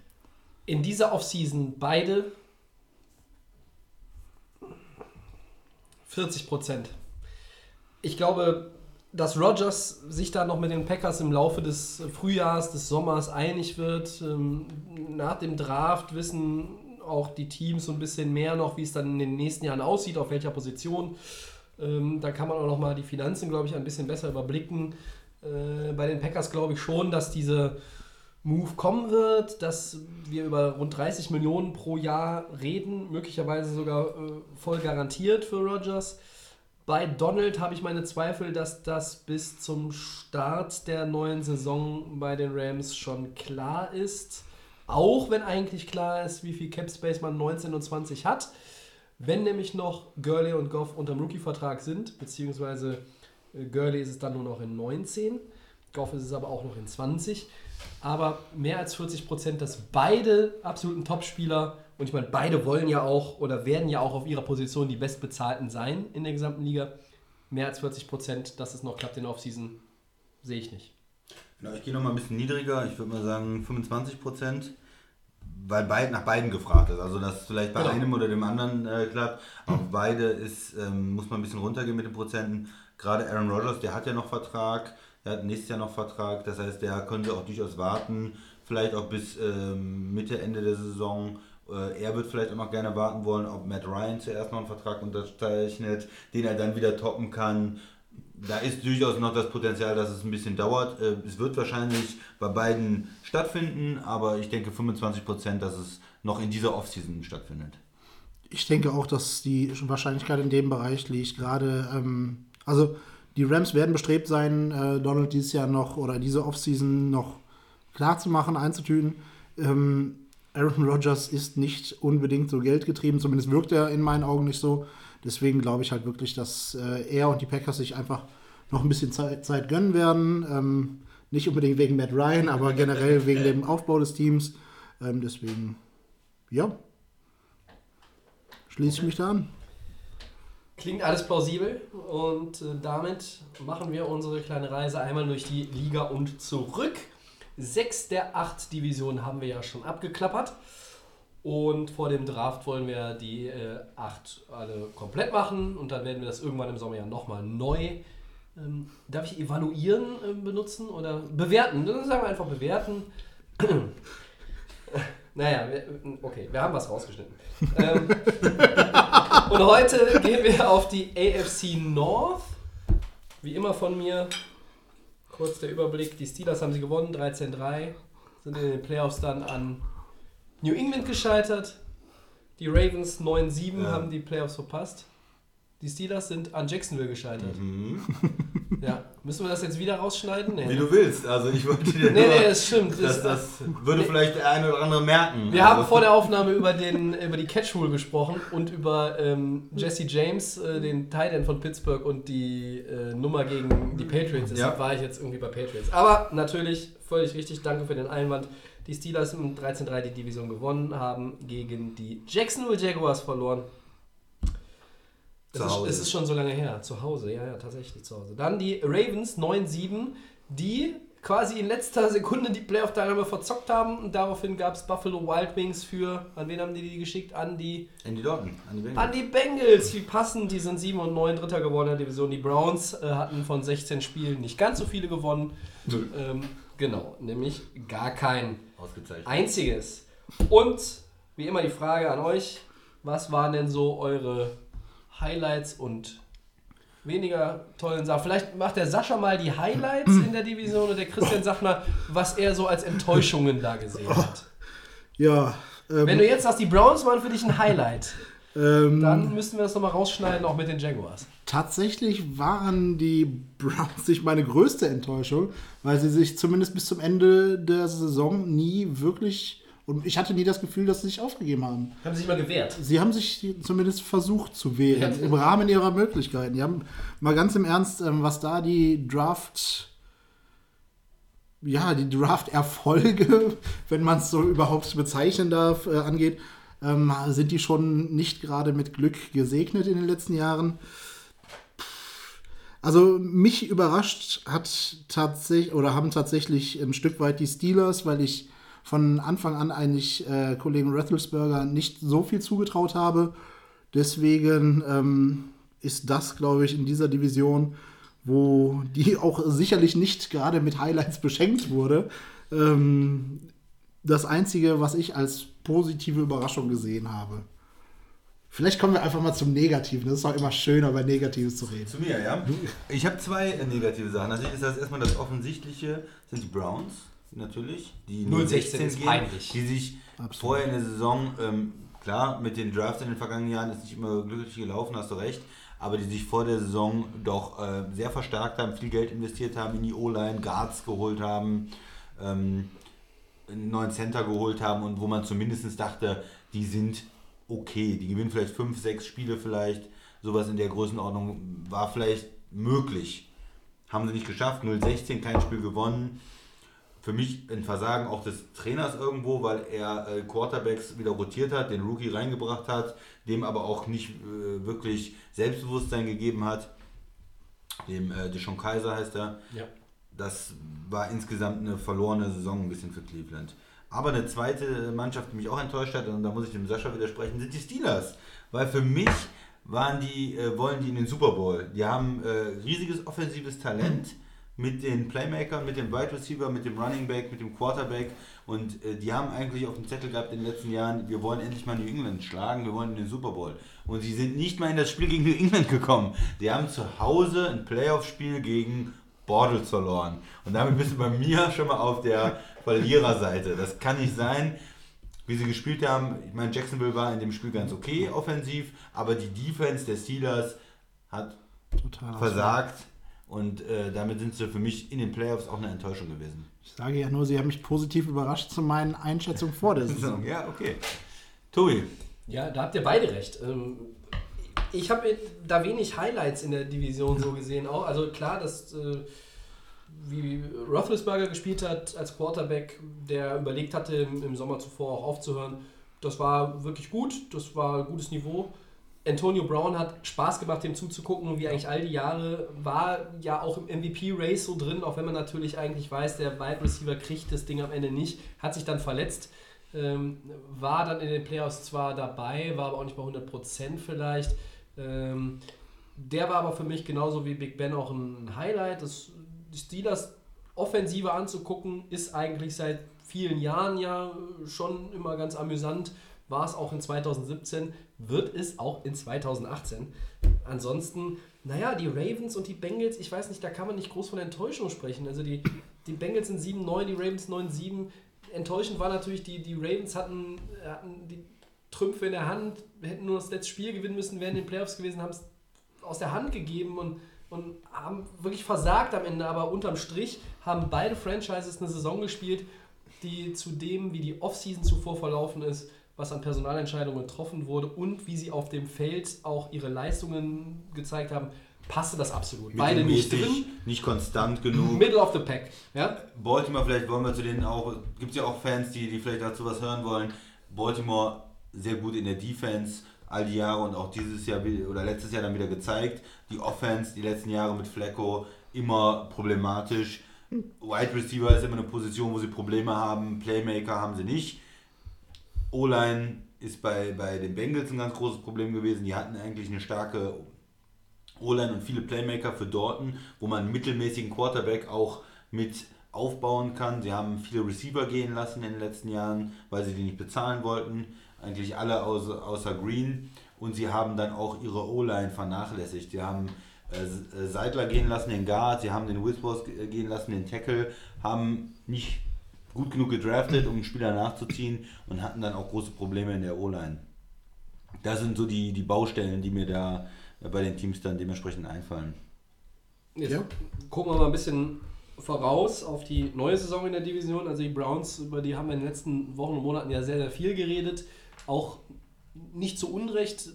In dieser Offseason beide 40 Prozent. Ich glaube, dass Rodgers sich da noch mit den Packers im Laufe des Frühjahrs, des Sommers einig wird. Ähm, Nach dem Draft wissen auch die Teams so ein bisschen mehr noch, wie es dann in den nächsten Jahren aussieht, auf welcher Position. Ähm, Da kann man auch noch mal die Finanzen, glaube ich, ein bisschen besser überblicken. Äh, Bei den Packers glaube ich schon, dass diese Move kommen wird, dass wir über rund 30 Millionen pro Jahr reden, möglicherweise sogar äh, voll garantiert für Rodgers. Bei Donald habe ich meine Zweifel, dass das bis zum Start der neuen Saison bei den Rams schon klar ist. Auch wenn eigentlich klar ist, wie viel Cap Space man 19 und 20 hat. Wenn nämlich noch Gurley und Goff unterm Rookie-Vertrag sind, beziehungsweise äh, Gurley ist es dann nur noch in 19, Goff ist es aber auch noch in 20. Aber mehr als 40 Prozent, dass beide absoluten Topspieler, und ich meine, beide wollen ja auch oder werden ja auch auf ihrer Position die bestbezahlten sein in der gesamten Liga. Mehr als 40 Prozent, dass es noch klappt in der Offseason, sehe ich nicht. Genau, ich gehe noch mal ein bisschen niedriger. Ich würde mal sagen 25 Prozent. weil beid, nach beiden gefragt ist. Also dass es vielleicht bei Genau. einem oder dem anderen äh, klappt. Auf beide ist, ähm, muss man ein bisschen runtergehen mit den Prozenten. Gerade Aaron Rodgers, der hat ja noch Vertrag, der hat nächstes Jahr noch Vertrag. Das heißt, der könnte auch durchaus warten, vielleicht auch bis ähm, Mitte, Ende der Saison. Äh, er wird vielleicht auch noch gerne warten wollen, ob Matt Ryan zuerst noch einen Vertrag unterzeichnet, den er dann wieder toppen kann. Da ist durchaus noch das Potenzial, dass es ein bisschen dauert. Äh, Es wird wahrscheinlich bei beiden stattfinden, aber ich denke 25%, dass es noch in dieser Offseason stattfindet. Ich denke auch, dass die Wahrscheinlichkeit in dem Bereich liegt. Gerade, ähm, also die Rams werden bestrebt sein, äh, Donald dieses Jahr noch oder diese Offseason noch klar zu machen, einzutüten. Ähm, Aaron Rodgers ist nicht unbedingt so geldgetrieben, zumindest wirkt er in meinen Augen nicht so. Deswegen glaube ich halt wirklich, dass äh, er und die Packers sich einfach noch ein bisschen Zeit, Zeit gönnen werden. Ähm, nicht unbedingt wegen Matt Ryan, aber generell wegen dem Aufbau des Teams. Ähm, deswegen, ja, schließe ich mich da an. Klingt alles plausibel und äh, damit machen wir unsere kleine Reise einmal durch die Liga und zurück. Sechs der acht Divisionen haben wir ja schon abgeklappert und vor dem Draft wollen wir die äh, acht alle komplett machen und dann werden wir das irgendwann im Sommer ja nochmal neu. Ähm, darf ich evaluieren äh, benutzen oder bewerten? Dann sagen wir einfach bewerten. Naja, wir, okay, wir haben was rausgeschnitten. ähm, und heute gehen wir auf die AFC North. Wie immer von mir kurz der Überblick. Die Steelers haben sie gewonnen, 13-3. Sind in den Playoffs dann an New England gescheitert. Die Ravens 9-7 Ja. haben die Playoffs verpasst. Die Steelers sind an Jacksonville gescheitert. Ja, müssen wir das jetzt wieder rausschneiden? Nee, Wie ne? du willst. Also ich wollte dir nee, nur, nee, das stimmt. das, Das, würde vielleicht der eine oder andere merken. Wir also, haben vor der Aufnahme über, den, über die Catch Rule gesprochen und über ähm, Jesse James, äh, den Tight End von Pittsburgh und die äh, Nummer gegen die Patriots. Deshalb Ja. war ich jetzt irgendwie bei Patriots. Aber natürlich, völlig richtig, danke für den Einwand. Die Steelers im 13-3 die Division gewonnen haben, gegen die Jacksonville Jaguars verloren. Es Zu ist, Hause. es ist schon so lange her. Zu Hause, ja, ja, tatsächlich zu Hause. Dann die Ravens 9-7, die quasi in letzter Sekunde die Playoff-Teilnahme verzockt haben. Und daraufhin gab es Buffalo Wild Wings für, an wen haben die die geschickt? An die, Andy Dalton, an die Bengals. an die Bengals. Wie passend, die sind 7 und 9 Dritter geworden in der Division. Die Browns äh, hatten von 16 Spielen nicht ganz so viele gewonnen. Ähm, genau, nämlich gar kein Ausgezeichnet. einziges. Und wie immer die Frage an euch, was waren denn so eure Highlights und weniger tollen Sachen? Vielleicht macht der Sascha mal die Highlights in der Division und der Christian sagt mal, was er so als Enttäuschungen da gesehen hat. Ja, ähm, Wenn du jetzt sagst, die Browns waren für dich ein Highlight, ähm, dann müssten wir das nochmal rausschneiden, auch mit den Jaguars. Tatsächlich waren die Browns nicht meine größte Enttäuschung, weil sie sich zumindest bis zum Ende der Saison nie wirklich und ich hatte nie das Gefühl, dass sie sich aufgegeben haben. Haben sie sich mal gewehrt. Sie haben sich zumindest versucht zu wählen, im Rahmen ihrer Möglichkeiten. Die haben mal ganz im Ernst, ähm, was da die Draft, ja, die Draft-Erfolge, wenn man es so überhaupt bezeichnen darf, äh, angeht, ähm, sind die schon nicht gerade mit Glück gesegnet in den letzten Jahren. Also mich überrascht hat tatsächlich oder haben tatsächlich ein Stück weit die Steelers, weil ich von Anfang an eigentlich äh, Kollegen Rathelsberger nicht so viel zugetraut habe. Deswegen ähm, ist das, glaube ich, in dieser Division, wo die auch sicherlich nicht gerade mit Highlights beschenkt wurde, ähm, das Einzige, was ich als positive Überraschung gesehen habe. Vielleicht kommen wir einfach mal zum Negativen. Das ist auch immer schöner, über Negatives zu reden. Zu mir, ja. Ich habe zwei äh, negative Sachen. Natürlich ist das erstmal das Offensichtliche, sind die Browns, natürlich. Die 016 ist gehen, peinlich. Die sich Absolut. vorher in der Saison, ähm, klar, mit den Drafts in den vergangenen Jahren ist nicht immer glücklich gelaufen, hast du recht. Aber die sich vor der Saison doch äh, sehr verstärkt haben, viel Geld investiert haben, in die O-Line, Guards geholt haben, ähm, einen neuen Center geholt haben und wo man zumindest dachte, die sind okay. Die gewinnen vielleicht fünf, sechs Spiele vielleicht. Sowas in der Größenordnung war vielleicht möglich. Haben sie nicht geschafft. 0-16, kein Spiel gewonnen. Für mich ein Versagen auch des Trainers irgendwo, weil er äh, Quarterbacks wieder rotiert hat, den Rookie reingebracht hat, dem aber auch nicht äh, wirklich Selbstbewusstsein gegeben hat. Dem äh, Deshaun Kaiser heißt er Ja. das war insgesamt eine verlorene Saison ein bisschen für Cleveland. Aber eine zweite Mannschaft, die mich auch enttäuscht hat, und da muss ich dem Sascha widersprechen, sind die Steelers. Weil für mich waren die, äh, wollen die in den Super Bowl. Die haben äh, riesiges offensives Talent mit den Playmakern, mit dem Wide Receiver, mit dem Running Back, mit dem Quarterback. Und äh, die haben eigentlich auf dem Zettel gehabt in den letzten Jahren, wir wollen endlich mal New England schlagen, wir wollen in den Super Bowl. Und sie sind nicht mal in das Spiel gegen New England gekommen. Die haben zu Hause ein Playoff-Spiel gegen Bortles verloren. Und damit bist du bei mir schon mal auf der Verliererseite. Das kann nicht sein. Wie sie gespielt haben, ich meine, Jacksonville war in dem Spiel ganz okay offensiv, aber die Defense der Steelers hat Total versagt. Und äh, damit sind sie für mich in den Playoffs auch eine Enttäuschung gewesen. Ich sage ja nur, sie haben mich positiv überrascht zu meinen Einschätzungen vor der Saison. Ja, okay. Tobi, Ja, da habt ihr beide recht. Ähm, Ich habe da wenig Highlights in der Division so gesehen. Auch. Also klar, dass äh, wie Roethlisberger gespielt hat als Quarterback, der überlegt hatte, im, im Sommer zuvor auch aufzuhören, das war wirklich gut. Das war ein gutes Niveau. Antonio Brown hat Spaß gemacht, dem zuzugucken, wie eigentlich all die Jahre war ja auch im MVP-Race so drin, auch wenn man natürlich eigentlich weiß, der Wide Receiver kriegt das Ding am Ende nicht, hat sich dann verletzt, ähm, war dann in den Playoffs zwar dabei, war aber auch nicht bei 100% vielleicht. Ähm, der war aber für mich genauso wie Big Ben auch ein Highlight. Das, Steelers Offensive anzugucken, ist eigentlich seit vielen Jahren ja schon immer ganz amüsant. War es auch in 2017, wird es auch in 2018. Ansonsten, naja, die Ravens und die Bengals, ich weiß nicht, da kann man nicht groß von Enttäuschung sprechen. Also die, die Bengals sind 7-9, die Ravens 9-7. Enttäuschend war natürlich, die, die Ravens hatten, hatten die Trümpfe in der Hand, hätten nur das letzte Spiel gewinnen müssen, wären in den Playoffs gewesen, haben es aus der Hand gegeben und, und haben wirklich versagt am Ende. Aber unterm Strich haben beide Franchises eine Saison gespielt, die zu dem, wie die Offseason zuvor verlaufen ist, was an Personalentscheidungen getroffen wurde und wie sie auf dem Feld auch ihre Leistungen gezeigt haben, passte das absolut. Beide nicht drin. nicht konstant genug. Middle of the pack. Ja? Baltimore, vielleicht wollen wir zu denen auch, gibt es ja auch Fans, die, die vielleicht dazu was hören wollen. Baltimore sehr gut in der Defense, all die Jahre und auch dieses Jahr oder letztes Jahr dann wieder gezeigt. Die Offense, die letzten Jahre mit Flecko, immer problematisch. Wide Receiver ist immer eine Position, wo sie Probleme haben. Playmaker haben sie nicht. O-Line ist bei, bei den Bengals ein ganz großes Problem gewesen. Die hatten eigentlich eine starke O-Line und viele Playmaker für Dorton, wo man einen mittelmäßigen Quarterback auch mit aufbauen kann. Sie haben viele Receiver gehen lassen in den letzten Jahren, weil sie die nicht bezahlen wollten. Eigentlich alle außer, außer Green. Und sie haben dann auch ihre O-Line vernachlässigt. Sie haben äh, Seidler gehen lassen, den Guard, sie haben den Whispers gehen lassen, den Tackle, haben nicht gut genug gedraftet, um einen Spieler nachzuziehen und hatten dann auch große Probleme in der O-Line. Das sind so die, die Baustellen, die mir da bei den Teams dann dementsprechend einfallen. Jetzt Ja. gucken wir mal ein bisschen voraus auf die neue Saison in der Division. Also die Browns, über die haben wir in den letzten Wochen und Monaten ja sehr, sehr viel geredet. Auch nicht zu Unrecht,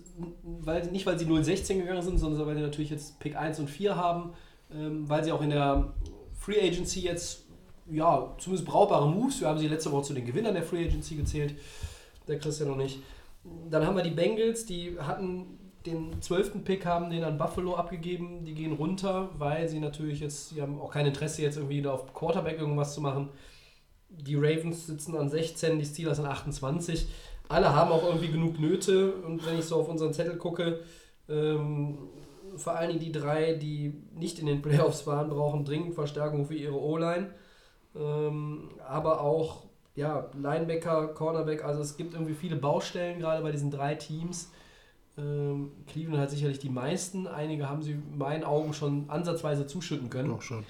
weil, nicht weil sie 0-16 gegangen sind, sondern weil sie natürlich jetzt Pick 1 und 4 haben, ähm, weil sie auch in der Free Agency jetzt, ja, zumindest brauchbare Moves, wir haben sie letzte Woche zu den Gewinnern der Free Agency gezählt, der Christian noch nicht. Dann haben wir die Bengals, die hatten den 12. Pick, haben den an Buffalo abgegeben. Die gehen runter, weil sie natürlich jetzt, sie haben auch kein Interesse jetzt irgendwie da auf Quarterback irgendwas zu machen. Die Ravens sitzen an 16, die Steelers an 28. Alle haben auch irgendwie genug Nöte und wenn ich so auf unseren Zettel gucke, ähm, vor allen Dingen die drei, die nicht in den Playoffs waren, brauchen dringend Verstärkung für ihre O-Line. Ähm, aber auch ja, Linebacker, Cornerback, also es gibt irgendwie viele Baustellen gerade bei diesen drei Teams. Ähm, Cleveland hat sicherlich die meisten. Einige haben sie in meinen Augen schon ansatzweise zuschütten können. Doch schon.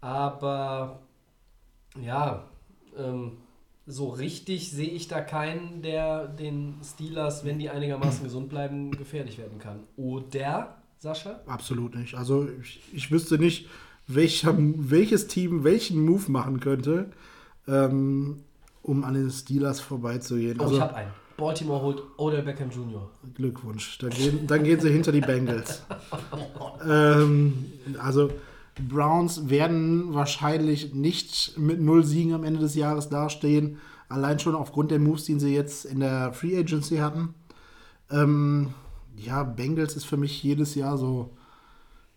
Aber ja, ähm, so richtig sehe ich da keinen, der den Steelers, wenn die einigermaßen gesund bleiben, gefährlich werden kann. Oder, Sascha? Absolut nicht. Also ich, ich wüsste nicht, welcher, welches Team welchen Move machen könnte, ähm, um an den Steelers vorbeizugehen. Oh, Also ich habe einen. Baltimore holt Odell Beckham Jr. Glückwunsch. Dann gehen, dann gehen sie hinter die Bengals. ähm, also Browns werden wahrscheinlich nicht mit null Siegen am Ende des Jahres dastehen. Allein schon aufgrund der Moves, die sie jetzt in der Free Agency hatten. Ähm, ja, Bengals ist für mich jedes Jahr so.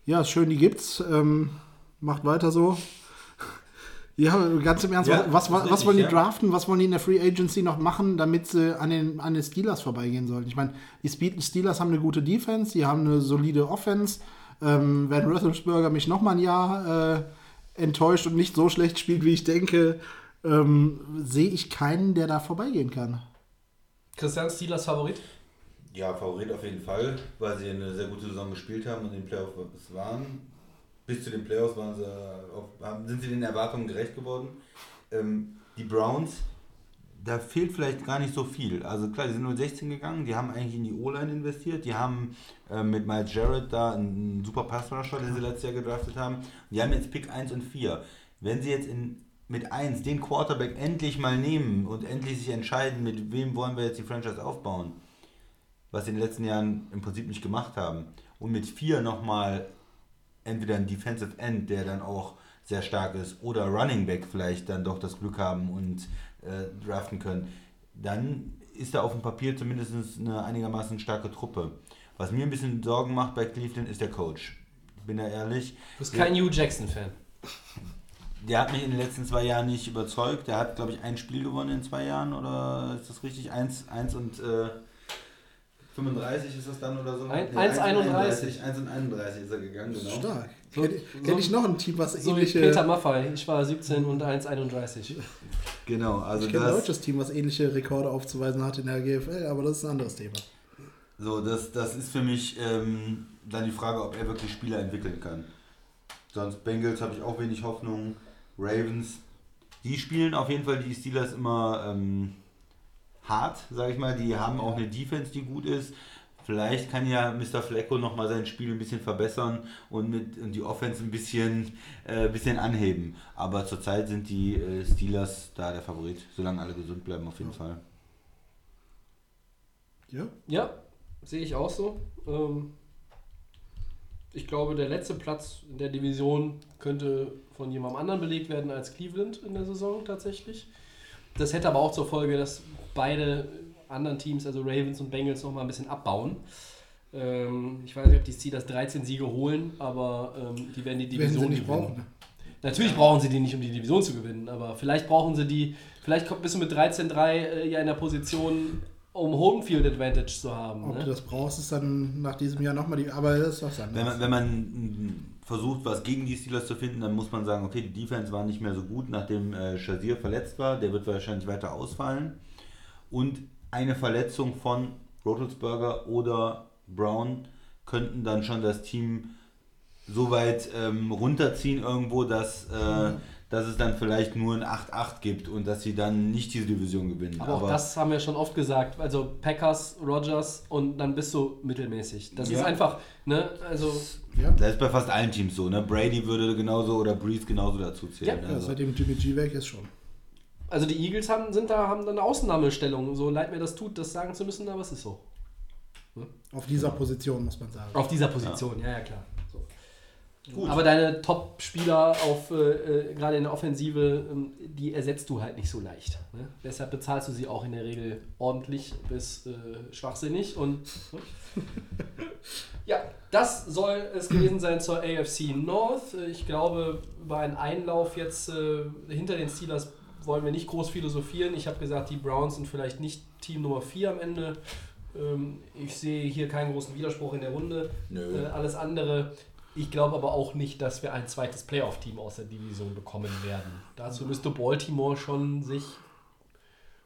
Ja, ist schön, die gibt's. Ähm, macht weiter so. Ja, ganz im Ernst, Ja, was, was, was wollen die ja. draften, was wollen die in der Free Agency noch machen, damit sie an den, an den Steelers vorbeigehen sollen? Ich meine, die Steelers haben eine gute Defense, die haben eine solide Offense. Ähm, wenn Roethlisberger mich noch mal ein Jahr äh, enttäuscht und nicht so schlecht spielt, wie ich denke, ähm, sehe ich keinen, der da vorbeigehen kann. Christian Steelers Favorit? Ja, Favorit auf jeden Fall, weil sie eine sehr gute Saison gespielt haben und in den Playoffs waren. Bis zu den Playoffs waren sie auf, sind sie den Erwartungen gerecht geworden. Ähm, die Browns, da fehlt vielleicht gar nicht so viel. Also klar, die sind nur 16 gegangen, die haben eigentlich in die O-Line investiert, die haben äh, mit Miles Jarrett da einen super Passrusher, den sie letztes Jahr gedraftet haben. Die haben jetzt Pick 1 und 4. Wenn sie jetzt in, mit 1 den Quarterback endlich mal nehmen und endlich sich entscheiden, mit wem wollen wir jetzt die Franchise aufbauen, was sie in den letzten Jahren im Prinzip nicht gemacht haben. Und mit vier nochmal entweder ein Defensive End, der dann auch sehr stark ist, oder Running Back vielleicht dann doch das Glück haben und äh, draften können, dann ist da auf dem Papier zumindest eine einigermaßen starke Truppe. Was mir ein bisschen Sorgen macht bei Cleveland ist der Coach. Ich bin da ehrlich. Du bist kein Hugh Jackson-Fan. Der hat mich in den letzten zwei Jahren nicht überzeugt. Der hat, glaube ich, ein Spiel gewonnen in zwei Jahren, oder ist das richtig? Eins, eins und äh, 35 ist das dann oder so? Ein- Nee, 1,31. 1 und 31 ist er gegangen, genau. Stark. So- Kenn, so- ich noch ein Team, was So ähnliche. Peter Maffay. Ich war 17 und 1,31. Genau, also ich kenne ein das, deutsches Team, was ähnliche Rekorde aufzuweisen hat in der GFL, aber das ist ein anderes Thema. so, das, das ist für mich ähm, dann die Frage, ob er wirklich Spieler entwickeln kann. Sonst Bengals habe ich auch wenig Hoffnung. Ravens, die spielen auf jeden Fall die Steelers immer ähm, hart, sage ich mal. Die haben auch eine Defense, die gut ist. Vielleicht kann ja Mr. Flecko nochmal sein Spiel ein bisschen verbessern und, mit, und die Offense ein bisschen, äh, bisschen anheben. Aber zurzeit sind die äh, Steelers da der Favorit, solange alle gesund bleiben auf jeden Fall. Ja? Ja, sehe ich auch so. Ähm, ich glaube, der letzte Platz in der Division könnte von jemandem anderen belegt werden als Cleveland in der Saison tatsächlich. Das hätte aber auch zur Folge, dass beide anderen Teams, also Ravens und Bengals, noch mal ein bisschen abbauen. Ähm, ich weiß nicht, ob die Steelers 13 Siege holen, aber ähm, die werden die Werden Division sie nicht gewinnen. brauchen. Natürlich brauchen sie die nicht, um die Division zu gewinnen, aber vielleicht brauchen sie die, vielleicht kommt- bist du mit 13-3 äh, ja in der Position, um Homefield Advantage zu haben. Ob Ne? du das brauchst, ist dann nach diesem Jahr nochmal die. Aber das ist was Wenn anderes. man, wenn man versucht, was gegen die Steelers zu finden, dann muss man sagen, okay, die Defense war nicht mehr so gut, nachdem äh, Shazier verletzt war. Der wird wahrscheinlich weiter ausfallen. Und eine Verletzung von Rotelsberger oder Brown könnten dann schon das Team so weit ähm, runterziehen irgendwo, dass, äh, dass es dann vielleicht nur ein 8-8 gibt und dass sie dann nicht diese Division gewinnen. Aber auch das haben wir schon oft gesagt. Also Packers, Rogers und dann bist du mittelmäßig. Das ist Ja. einfach, ne, also ja, das ist bei fast allen Teams so. Ne? Brady würde genauso oder Breeze genauso dazu zählen. Ja, ja, also. seitdem Jimmy G weg ist schon. Also die Eagles haben, sind da, haben da eine Ausnahmestellung. So leid mir das tut, das sagen zu müssen, aber es ist so. Auf dieser Position, muss man sagen. Auf dieser Position, ja, ja, klar. Gut. Aber deine Top-Spieler auf äh, äh, gerade in der Offensive, ähm, die ersetzt du halt nicht so leicht. Ne? Deshalb bezahlst du sie auch in der Regel ordentlich bis äh, schwachsinnig. Und ne? ja, das soll es gewesen sein zur AFC North. Ich glaube, über einen Einlauf jetzt äh, hinter den Steelers wollen wir nicht groß philosophieren. Ich habe gesagt, die Browns sind vielleicht nicht Team Nummer 4 am Ende. Ähm, ich sehe hier keinen großen Widerspruch in der Runde. Nö. Äh, alles andere. Ich glaube aber auch nicht, dass wir ein zweites Playoff-Team aus der Division bekommen werden. Dazu müsste Baltimore schon sich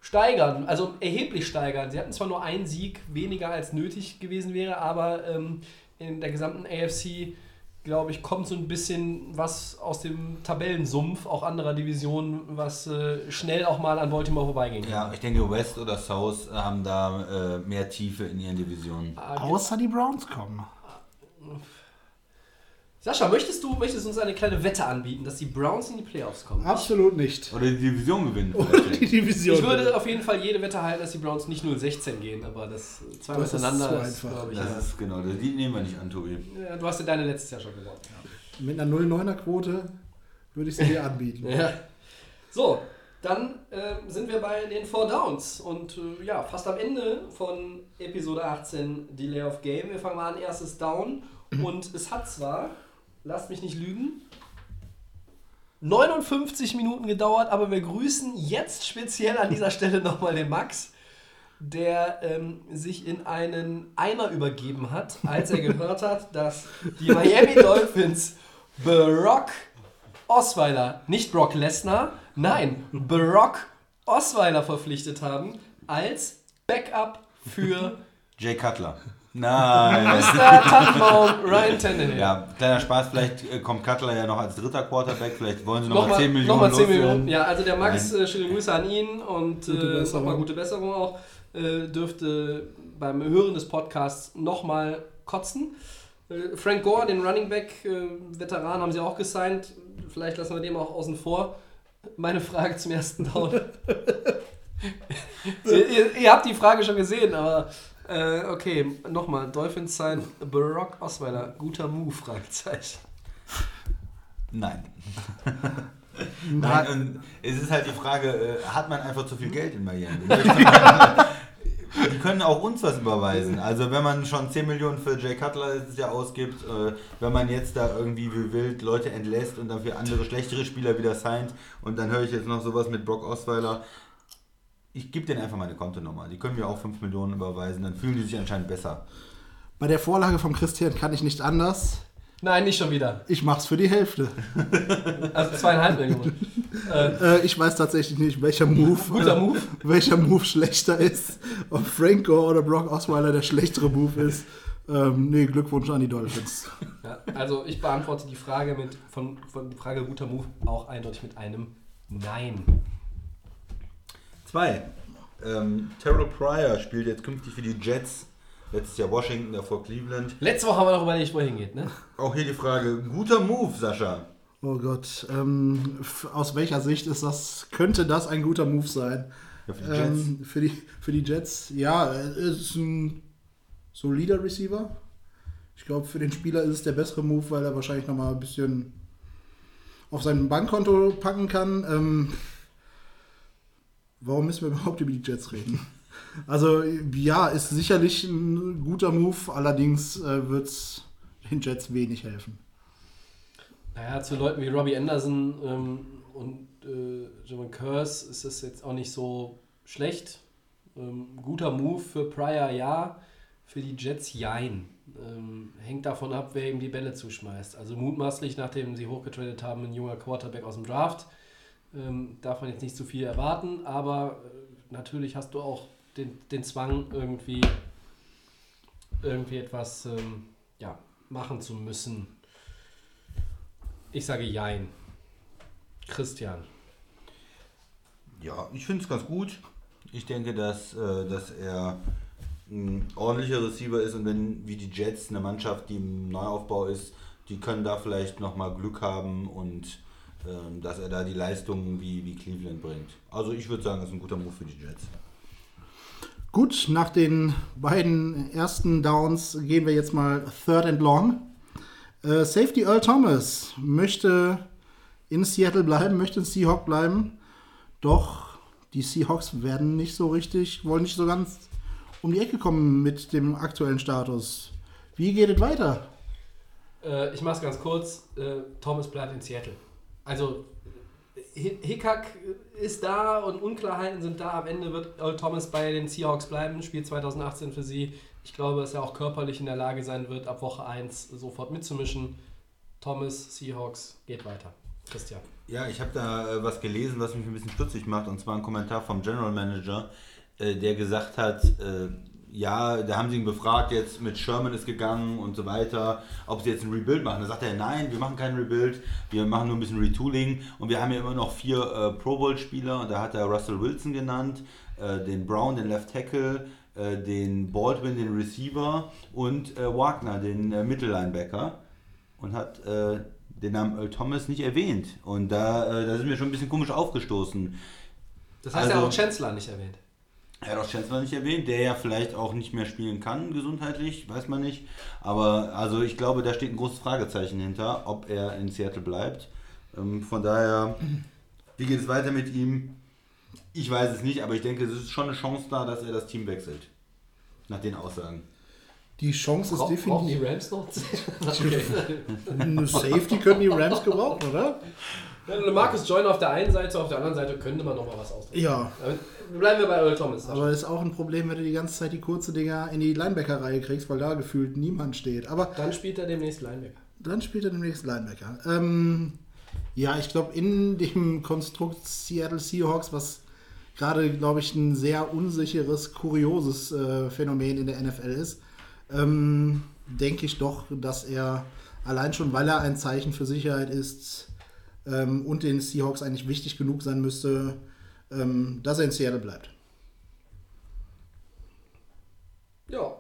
steigern, also erheblich steigern. Sie hatten zwar nur einen Sieg weniger als nötig gewesen wäre, aber ähm, in der gesamten AFC, glaube ich, kommt so ein bisschen was aus dem Tabellensumpf auch anderer Divisionen, was äh, schnell auch mal an Baltimore vorbeigehen kann. Ja, ich denke, West oder South haben da äh, mehr Tiefe in ihren Divisionen. Ah, Außer die Browns kommen. Sascha, möchtest du möchtest du uns eine kleine Wette anbieten, dass die Browns in die Playoffs kommen? Absolut nicht. Oder die Division gewinnen. Oder die. Division. Ich würde auf jeden Fall jede Wette halten, dass die Browns nicht 0-16 gehen, aber das zweimal Das ist hintereinander zu ist, einfach. glaube ich. Das Ja. ist genau, die nehmen wir nicht an, Tobi. Ja, du hast ja deine letztes Jahr schon gewonnen. Mit einer 0,9er Quote würde ich sie dir anbieten. Ja. So, dann äh, sind wir bei den Four Downs und äh, ja, fast am Ende von Episode 18 Delay of Game. Wir fangen mal an, erstes Down und es hat zwar, lasst mich nicht lügen, 59 Minuten gedauert, aber wir grüßen jetzt speziell an dieser Stelle nochmal den Max, der ähm, sich in einen Eimer übergeben hat, als er gehört hat, dass die Miami Dolphins Brock Osweiler, nicht Brock Lesnar, nein, Brock Osweiler verpflichtet haben als Backup für Jay Cutler. Nein. Mr. Tannenbaum Ryan Tannehill. ja, kleiner Spaß, vielleicht äh, kommt Cutler ja noch als dritter Quarterback, vielleicht wollen sie noch, mal Nochmal 10 Millionen noch mal 10 loswerden. Millionen. Ja, also der Max, äh, schöne Grüße an ihn und äh, nochmal gute Besserung auch. Äh, dürfte beim Hören des Podcasts nochmal kotzen. Äh, Frank Gore, den Running Back äh, Veteran, haben sie auch gesigned. Vielleicht lassen wir den auch außen vor. Meine Frage zum ersten Down. ihr, ihr, ihr habt die Frage schon gesehen, aber äh, okay, nochmal. Dolphins sign Barack Osweiler. Guter Move? Fragezeichen. Nein. Nein, und es ist halt die Frage, äh, hat man einfach zu viel Geld in Miami? Die können auch uns was überweisen. Also wenn man schon 10 Millionen für Jay Cutler dieses Jahr ausgibt, äh, wenn man jetzt da irgendwie wie wild Leute entlässt und dann für andere schlechtere Spieler wieder signed und dann höre ich jetzt noch sowas mit Brock Osweiler. Ich gebe denen einfach meine Kontonummer. Die können mir auch 5 Millionen überweisen, dann fühlen die sich anscheinend besser. Bei der Vorlage vom Christian kann ich nicht anders. Nein, nicht schon wieder. Ich mach's für die Hälfte. Also zweieinhalb Millionen. Äh, ich weiß tatsächlich nicht, welcher Move, Guter äh, Move. welcher Move schlechter ist. Ob Frank Gore oder Brock Osweiler der schlechtere Move ist. Ähm, nee, Glückwunsch an die Dolphins. Ja, also ich beantworte die Frage mit von, von die Frage guter Move auch eindeutig mit einem Nein. Zwei. Ähm, Terrell Pryor spielt jetzt künftig für die Jets. Letztes Jahr Washington, davor Cleveland. Letzte Woche haben wir noch überlegt, wo er hingeht, ne? Auch hier die Frage, guter Move, Sascha. Oh Gott, ähm, aus welcher Sicht ist das, könnte das ein guter Move sein? Ja, für die Jets. Ähm, für, die, für die Jets, ja, er ist ein solider Receiver. Ich glaube, für den Spieler ist es der bessere Move, weil er wahrscheinlich nochmal ein bisschen auf sein Bankkonto packen kann. Ähm, warum müssen wir überhaupt über die Jets reden? Also, ja, ist sicherlich ein guter Move, allerdings äh, wird es den Jets wenig helfen. Naja, zu Leuten wie Robbie Anderson ähm, und äh, Javon Curse ist es jetzt auch nicht so schlecht. Ähm, guter Move für Pryor, ja. Für die Jets, jein. Ähm, hängt davon ab, wer ihm die Bälle zuschmeißt. Also mutmaßlich, nachdem sie hochgetradet haben, ein junger Quarterback aus dem Draft, ähm, darf man jetzt nicht zu viel erwarten, aber äh, natürlich hast du auch den, den Zwang, irgendwie, irgendwie etwas ähm, ja, machen zu müssen. Ich sage Jein. Christian. Ja, ich finde es ganz gut. Ich denke, dass, äh, dass er ein ordentlicher Receiver ist und wenn wie die Jets eine Mannschaft, die im Neuaufbau ist, die können da vielleicht nochmal Glück haben und dass er da die Leistungen wie, wie Cleveland bringt. Also ich würde sagen, das ist ein guter Move für die Jets. Gut, nach den beiden ersten Downs gehen wir jetzt mal Third and Long. Äh, Safety Earl Thomas möchte in Seattle bleiben, möchte in Seahawk bleiben. Doch die Seahawks werden nicht so richtig, wollen nicht so ganz um die Ecke kommen mit dem aktuellen Status. Wie geht es weiter? Äh, ich mache es ganz kurz. Äh, Thomas bleibt in Seattle. Also Hi- Hickhack ist da und Unklarheiten sind da. Am Ende wird Earl Thomas bei den Seahawks bleiben, spielt 2018 für sie. Ich glaube, dass er auch körperlich in der Lage sein wird, ab Woche 1 sofort mitzumischen. Thomas, Seahawks, geht weiter. Christian. Ja, ich habe da äh, was gelesen, was mich ein bisschen stutzig macht, und zwar ein Kommentar vom General Manager, äh, der gesagt hat, äh, ja, da haben sie ihn befragt, jetzt mit Sherman ist gegangen und so weiter, ob sie jetzt ein Rebuild machen. Da sagt er, nein, wir machen kein Rebuild, wir machen nur ein bisschen Retooling und wir haben ja immer noch vier äh, Pro Bowl-Spieler und da hat er Russell Wilson genannt, äh, den Brown, den Left Tackle, äh, den Baldwin, den Receiver und äh, Wagner, den äh, Mittellinebacker und hat äh, den Namen Earl Thomas nicht erwähnt. Und da, äh, da sind wir schon ein bisschen komisch aufgestoßen. Das heißt, er Also- hat auch Chancellor nicht erwähnt. Er hat auch Chancellor nicht erwähnt, der ja vielleicht auch nicht mehr spielen kann, gesundheitlich, weiß man nicht. Aber also ich glaube, da steht ein großes Fragezeichen hinter, ob er in Seattle bleibt. Ähm, von daher, wie geht es weiter mit ihm? Ich weiß es nicht, aber ich denke, es ist schon eine Chance da, dass er das Team wechselt. Nach den Aussagen. Die Chance ist Bra- Brauchen die definitiv. Rams noch? okay. Eine Safety können die Rams gebrauchen, oder? Ja, Marcus Joyner auf der einen Seite, auf der anderen Seite könnte man noch mal was ausdrücken. Ja. Bleiben wir bei Earl Thomas. Aber ist auch ein Problem, wenn du die ganze Zeit die kurze Dinger in die Linebacker-Reihe kriegst, weil da gefühlt niemand steht. Aber Dann spielt er demnächst Linebacker. dann spielt er demnächst Linebacker. Ähm, ja, ich glaube, in dem Konstrukt Seattle Seahawks, was gerade, glaube ich, ein sehr unsicheres, kurioses äh, Phänomen in der NFL ist, ähm, denke ich doch, dass er allein schon, weil er ein Zeichen für Sicherheit ist ähm, und den Seahawks eigentlich wichtig genug sein müsste, ähm, dass er in Seattle bleibt. Ja.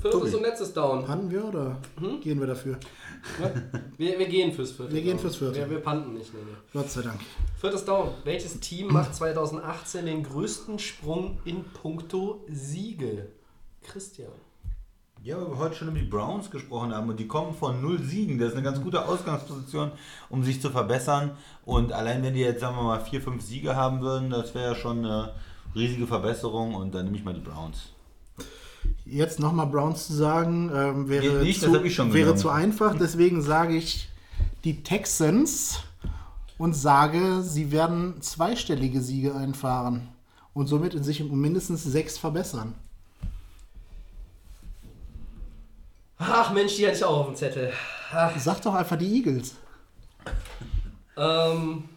Viertes und letztes Down. Panten wir oder gehen wir dafür? Wir, wir gehen fürs vierte. Wir gehen fürs vierte. Wir, wir panten nicht. Nee, nee. Gott sei Dank. Viertes Down. Welches Team macht 2018 den größten Sprung in puncto Siege? Christian. Ja, weil wir heute schon über die Browns gesprochen haben und die kommen von null Siegen. Das ist eine ganz gute Ausgangsposition, um sich zu verbessern. Und allein wenn die jetzt, sagen wir mal, vier, fünf Siege haben würden, das wäre ja schon eine riesige Verbesserung und dann nehme ich mal die Browns. Jetzt nochmal Browns zu sagen, ähm, wäre, nicht, zu, wäre zu einfach. Deswegen sage ich die Texans und sage, sie werden zweistellige Siege einfahren und somit in sich um mindestens sechs verbessern. Ach Mensch, die hatte ich auch auf dem Zettel. Ach, Sag doch einfach die Eagles. ähm.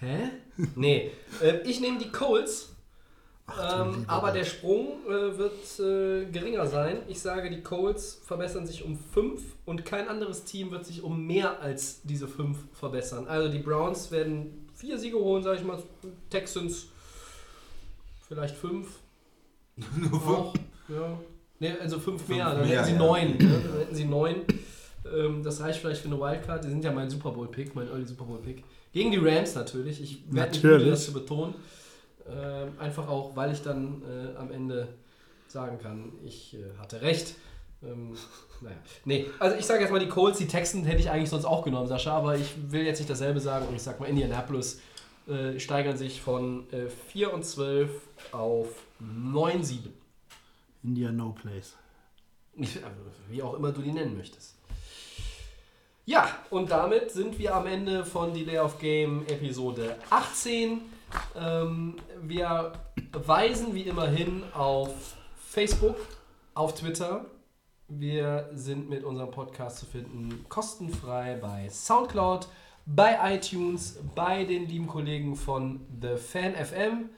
Hä? Nee. Äh, ich nehme die Colts. Ähm, aber der Sprung äh, wird äh, geringer sein. Ich sage, die Colts verbessern sich um 5 und kein anderes Team wird sich um mehr als diese 5 verbessern. Also die Browns werden vier Siege holen, sage ich mal. Texans vielleicht 5. Nur Auch, ja. Nee, also 5 mehr, Fünf dann mehr, hätten sie ja. 9. Ne? Dann hätten sie 9. Ähm, das reicht vielleicht für eine Wildcard. Die sind ja mein Super Bowl-Pick, mein Early Super Bowl-Pick. Gegen die Rams natürlich. Ich werde nicht Natürlich. müde, das zu betonen. Ähm, einfach auch, weil ich dann äh, am Ende sagen kann, ich äh, hatte recht. Ähm, naja. Nee, also ich sage jetzt mal die Colts, die Texans hätte ich eigentlich sonst auch genommen, Sascha, aber ich will jetzt nicht dasselbe sagen und ich sag mal Indianapolis äh, steigern sich von äh, 4 und 12 auf 9, 7. India No Place. Also, Wie auch immer du die nennen möchtest. Ja, und damit sind wir am Ende von Delay of Game Episode 18. Ähm, wir weisen wie immer hin auf Facebook, auf Twitter. Wir sind mit unserem Podcast zu finden kostenfrei bei Soundcloud, bei iTunes, bei den lieben Kollegen von The Fan FM.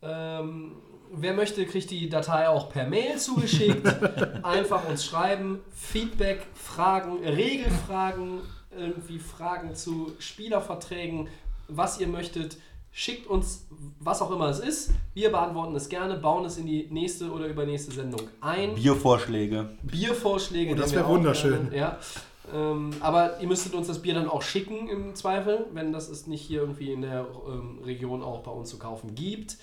Ähm, wer möchte, kriegt die Datei auch per Mail zugeschickt. Einfach uns schreiben. Feedback, Fragen, Regelfragen, irgendwie Fragen zu Spielerverträgen, was ihr möchtet. Schickt uns, was auch immer es ist. Wir beantworten es gerne, bauen es in die nächste oder übernächste Sendung ein. Biervorschläge. Biervorschläge. Oh, das nehmen wir wär auch wunderschön. Gerne, ja. Ähm, aber ihr müsstet uns das Bier dann auch schicken im Zweifel, wenn das es nicht hier irgendwie in der ähm, Region auch bei uns zu kaufen gibt.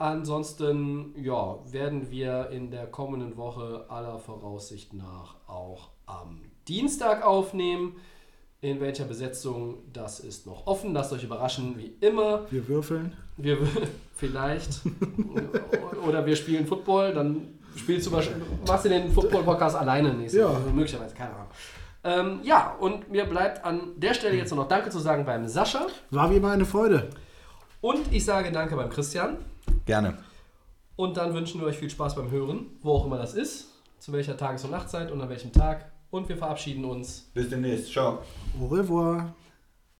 Ansonsten ja, werden wir in der kommenden Woche aller Voraussicht nach auch am Dienstag aufnehmen. In welcher Besetzung, das ist noch offen. Lasst euch überraschen, wie immer. Wir würfeln. Wir vielleicht. oder wir spielen Football, dann spielst du wahrscheinlich, machst du den Football-Podcast alleine nächste Ja. Woche. Möglicherweise, keine Ahnung. Ähm, ja, und mir bleibt an der Stelle jetzt nur noch Danke zu sagen beim Sascha. War wie immer eine Freude. Und ich sage Danke beim Christian. Gerne. Und dann wünschen wir euch viel Spaß beim Hören, wo auch immer das ist, zu welcher Tages- und Nachtzeit und an welchem Tag. Und wir verabschieden uns. Bis demnächst. Ciao. Au revoir.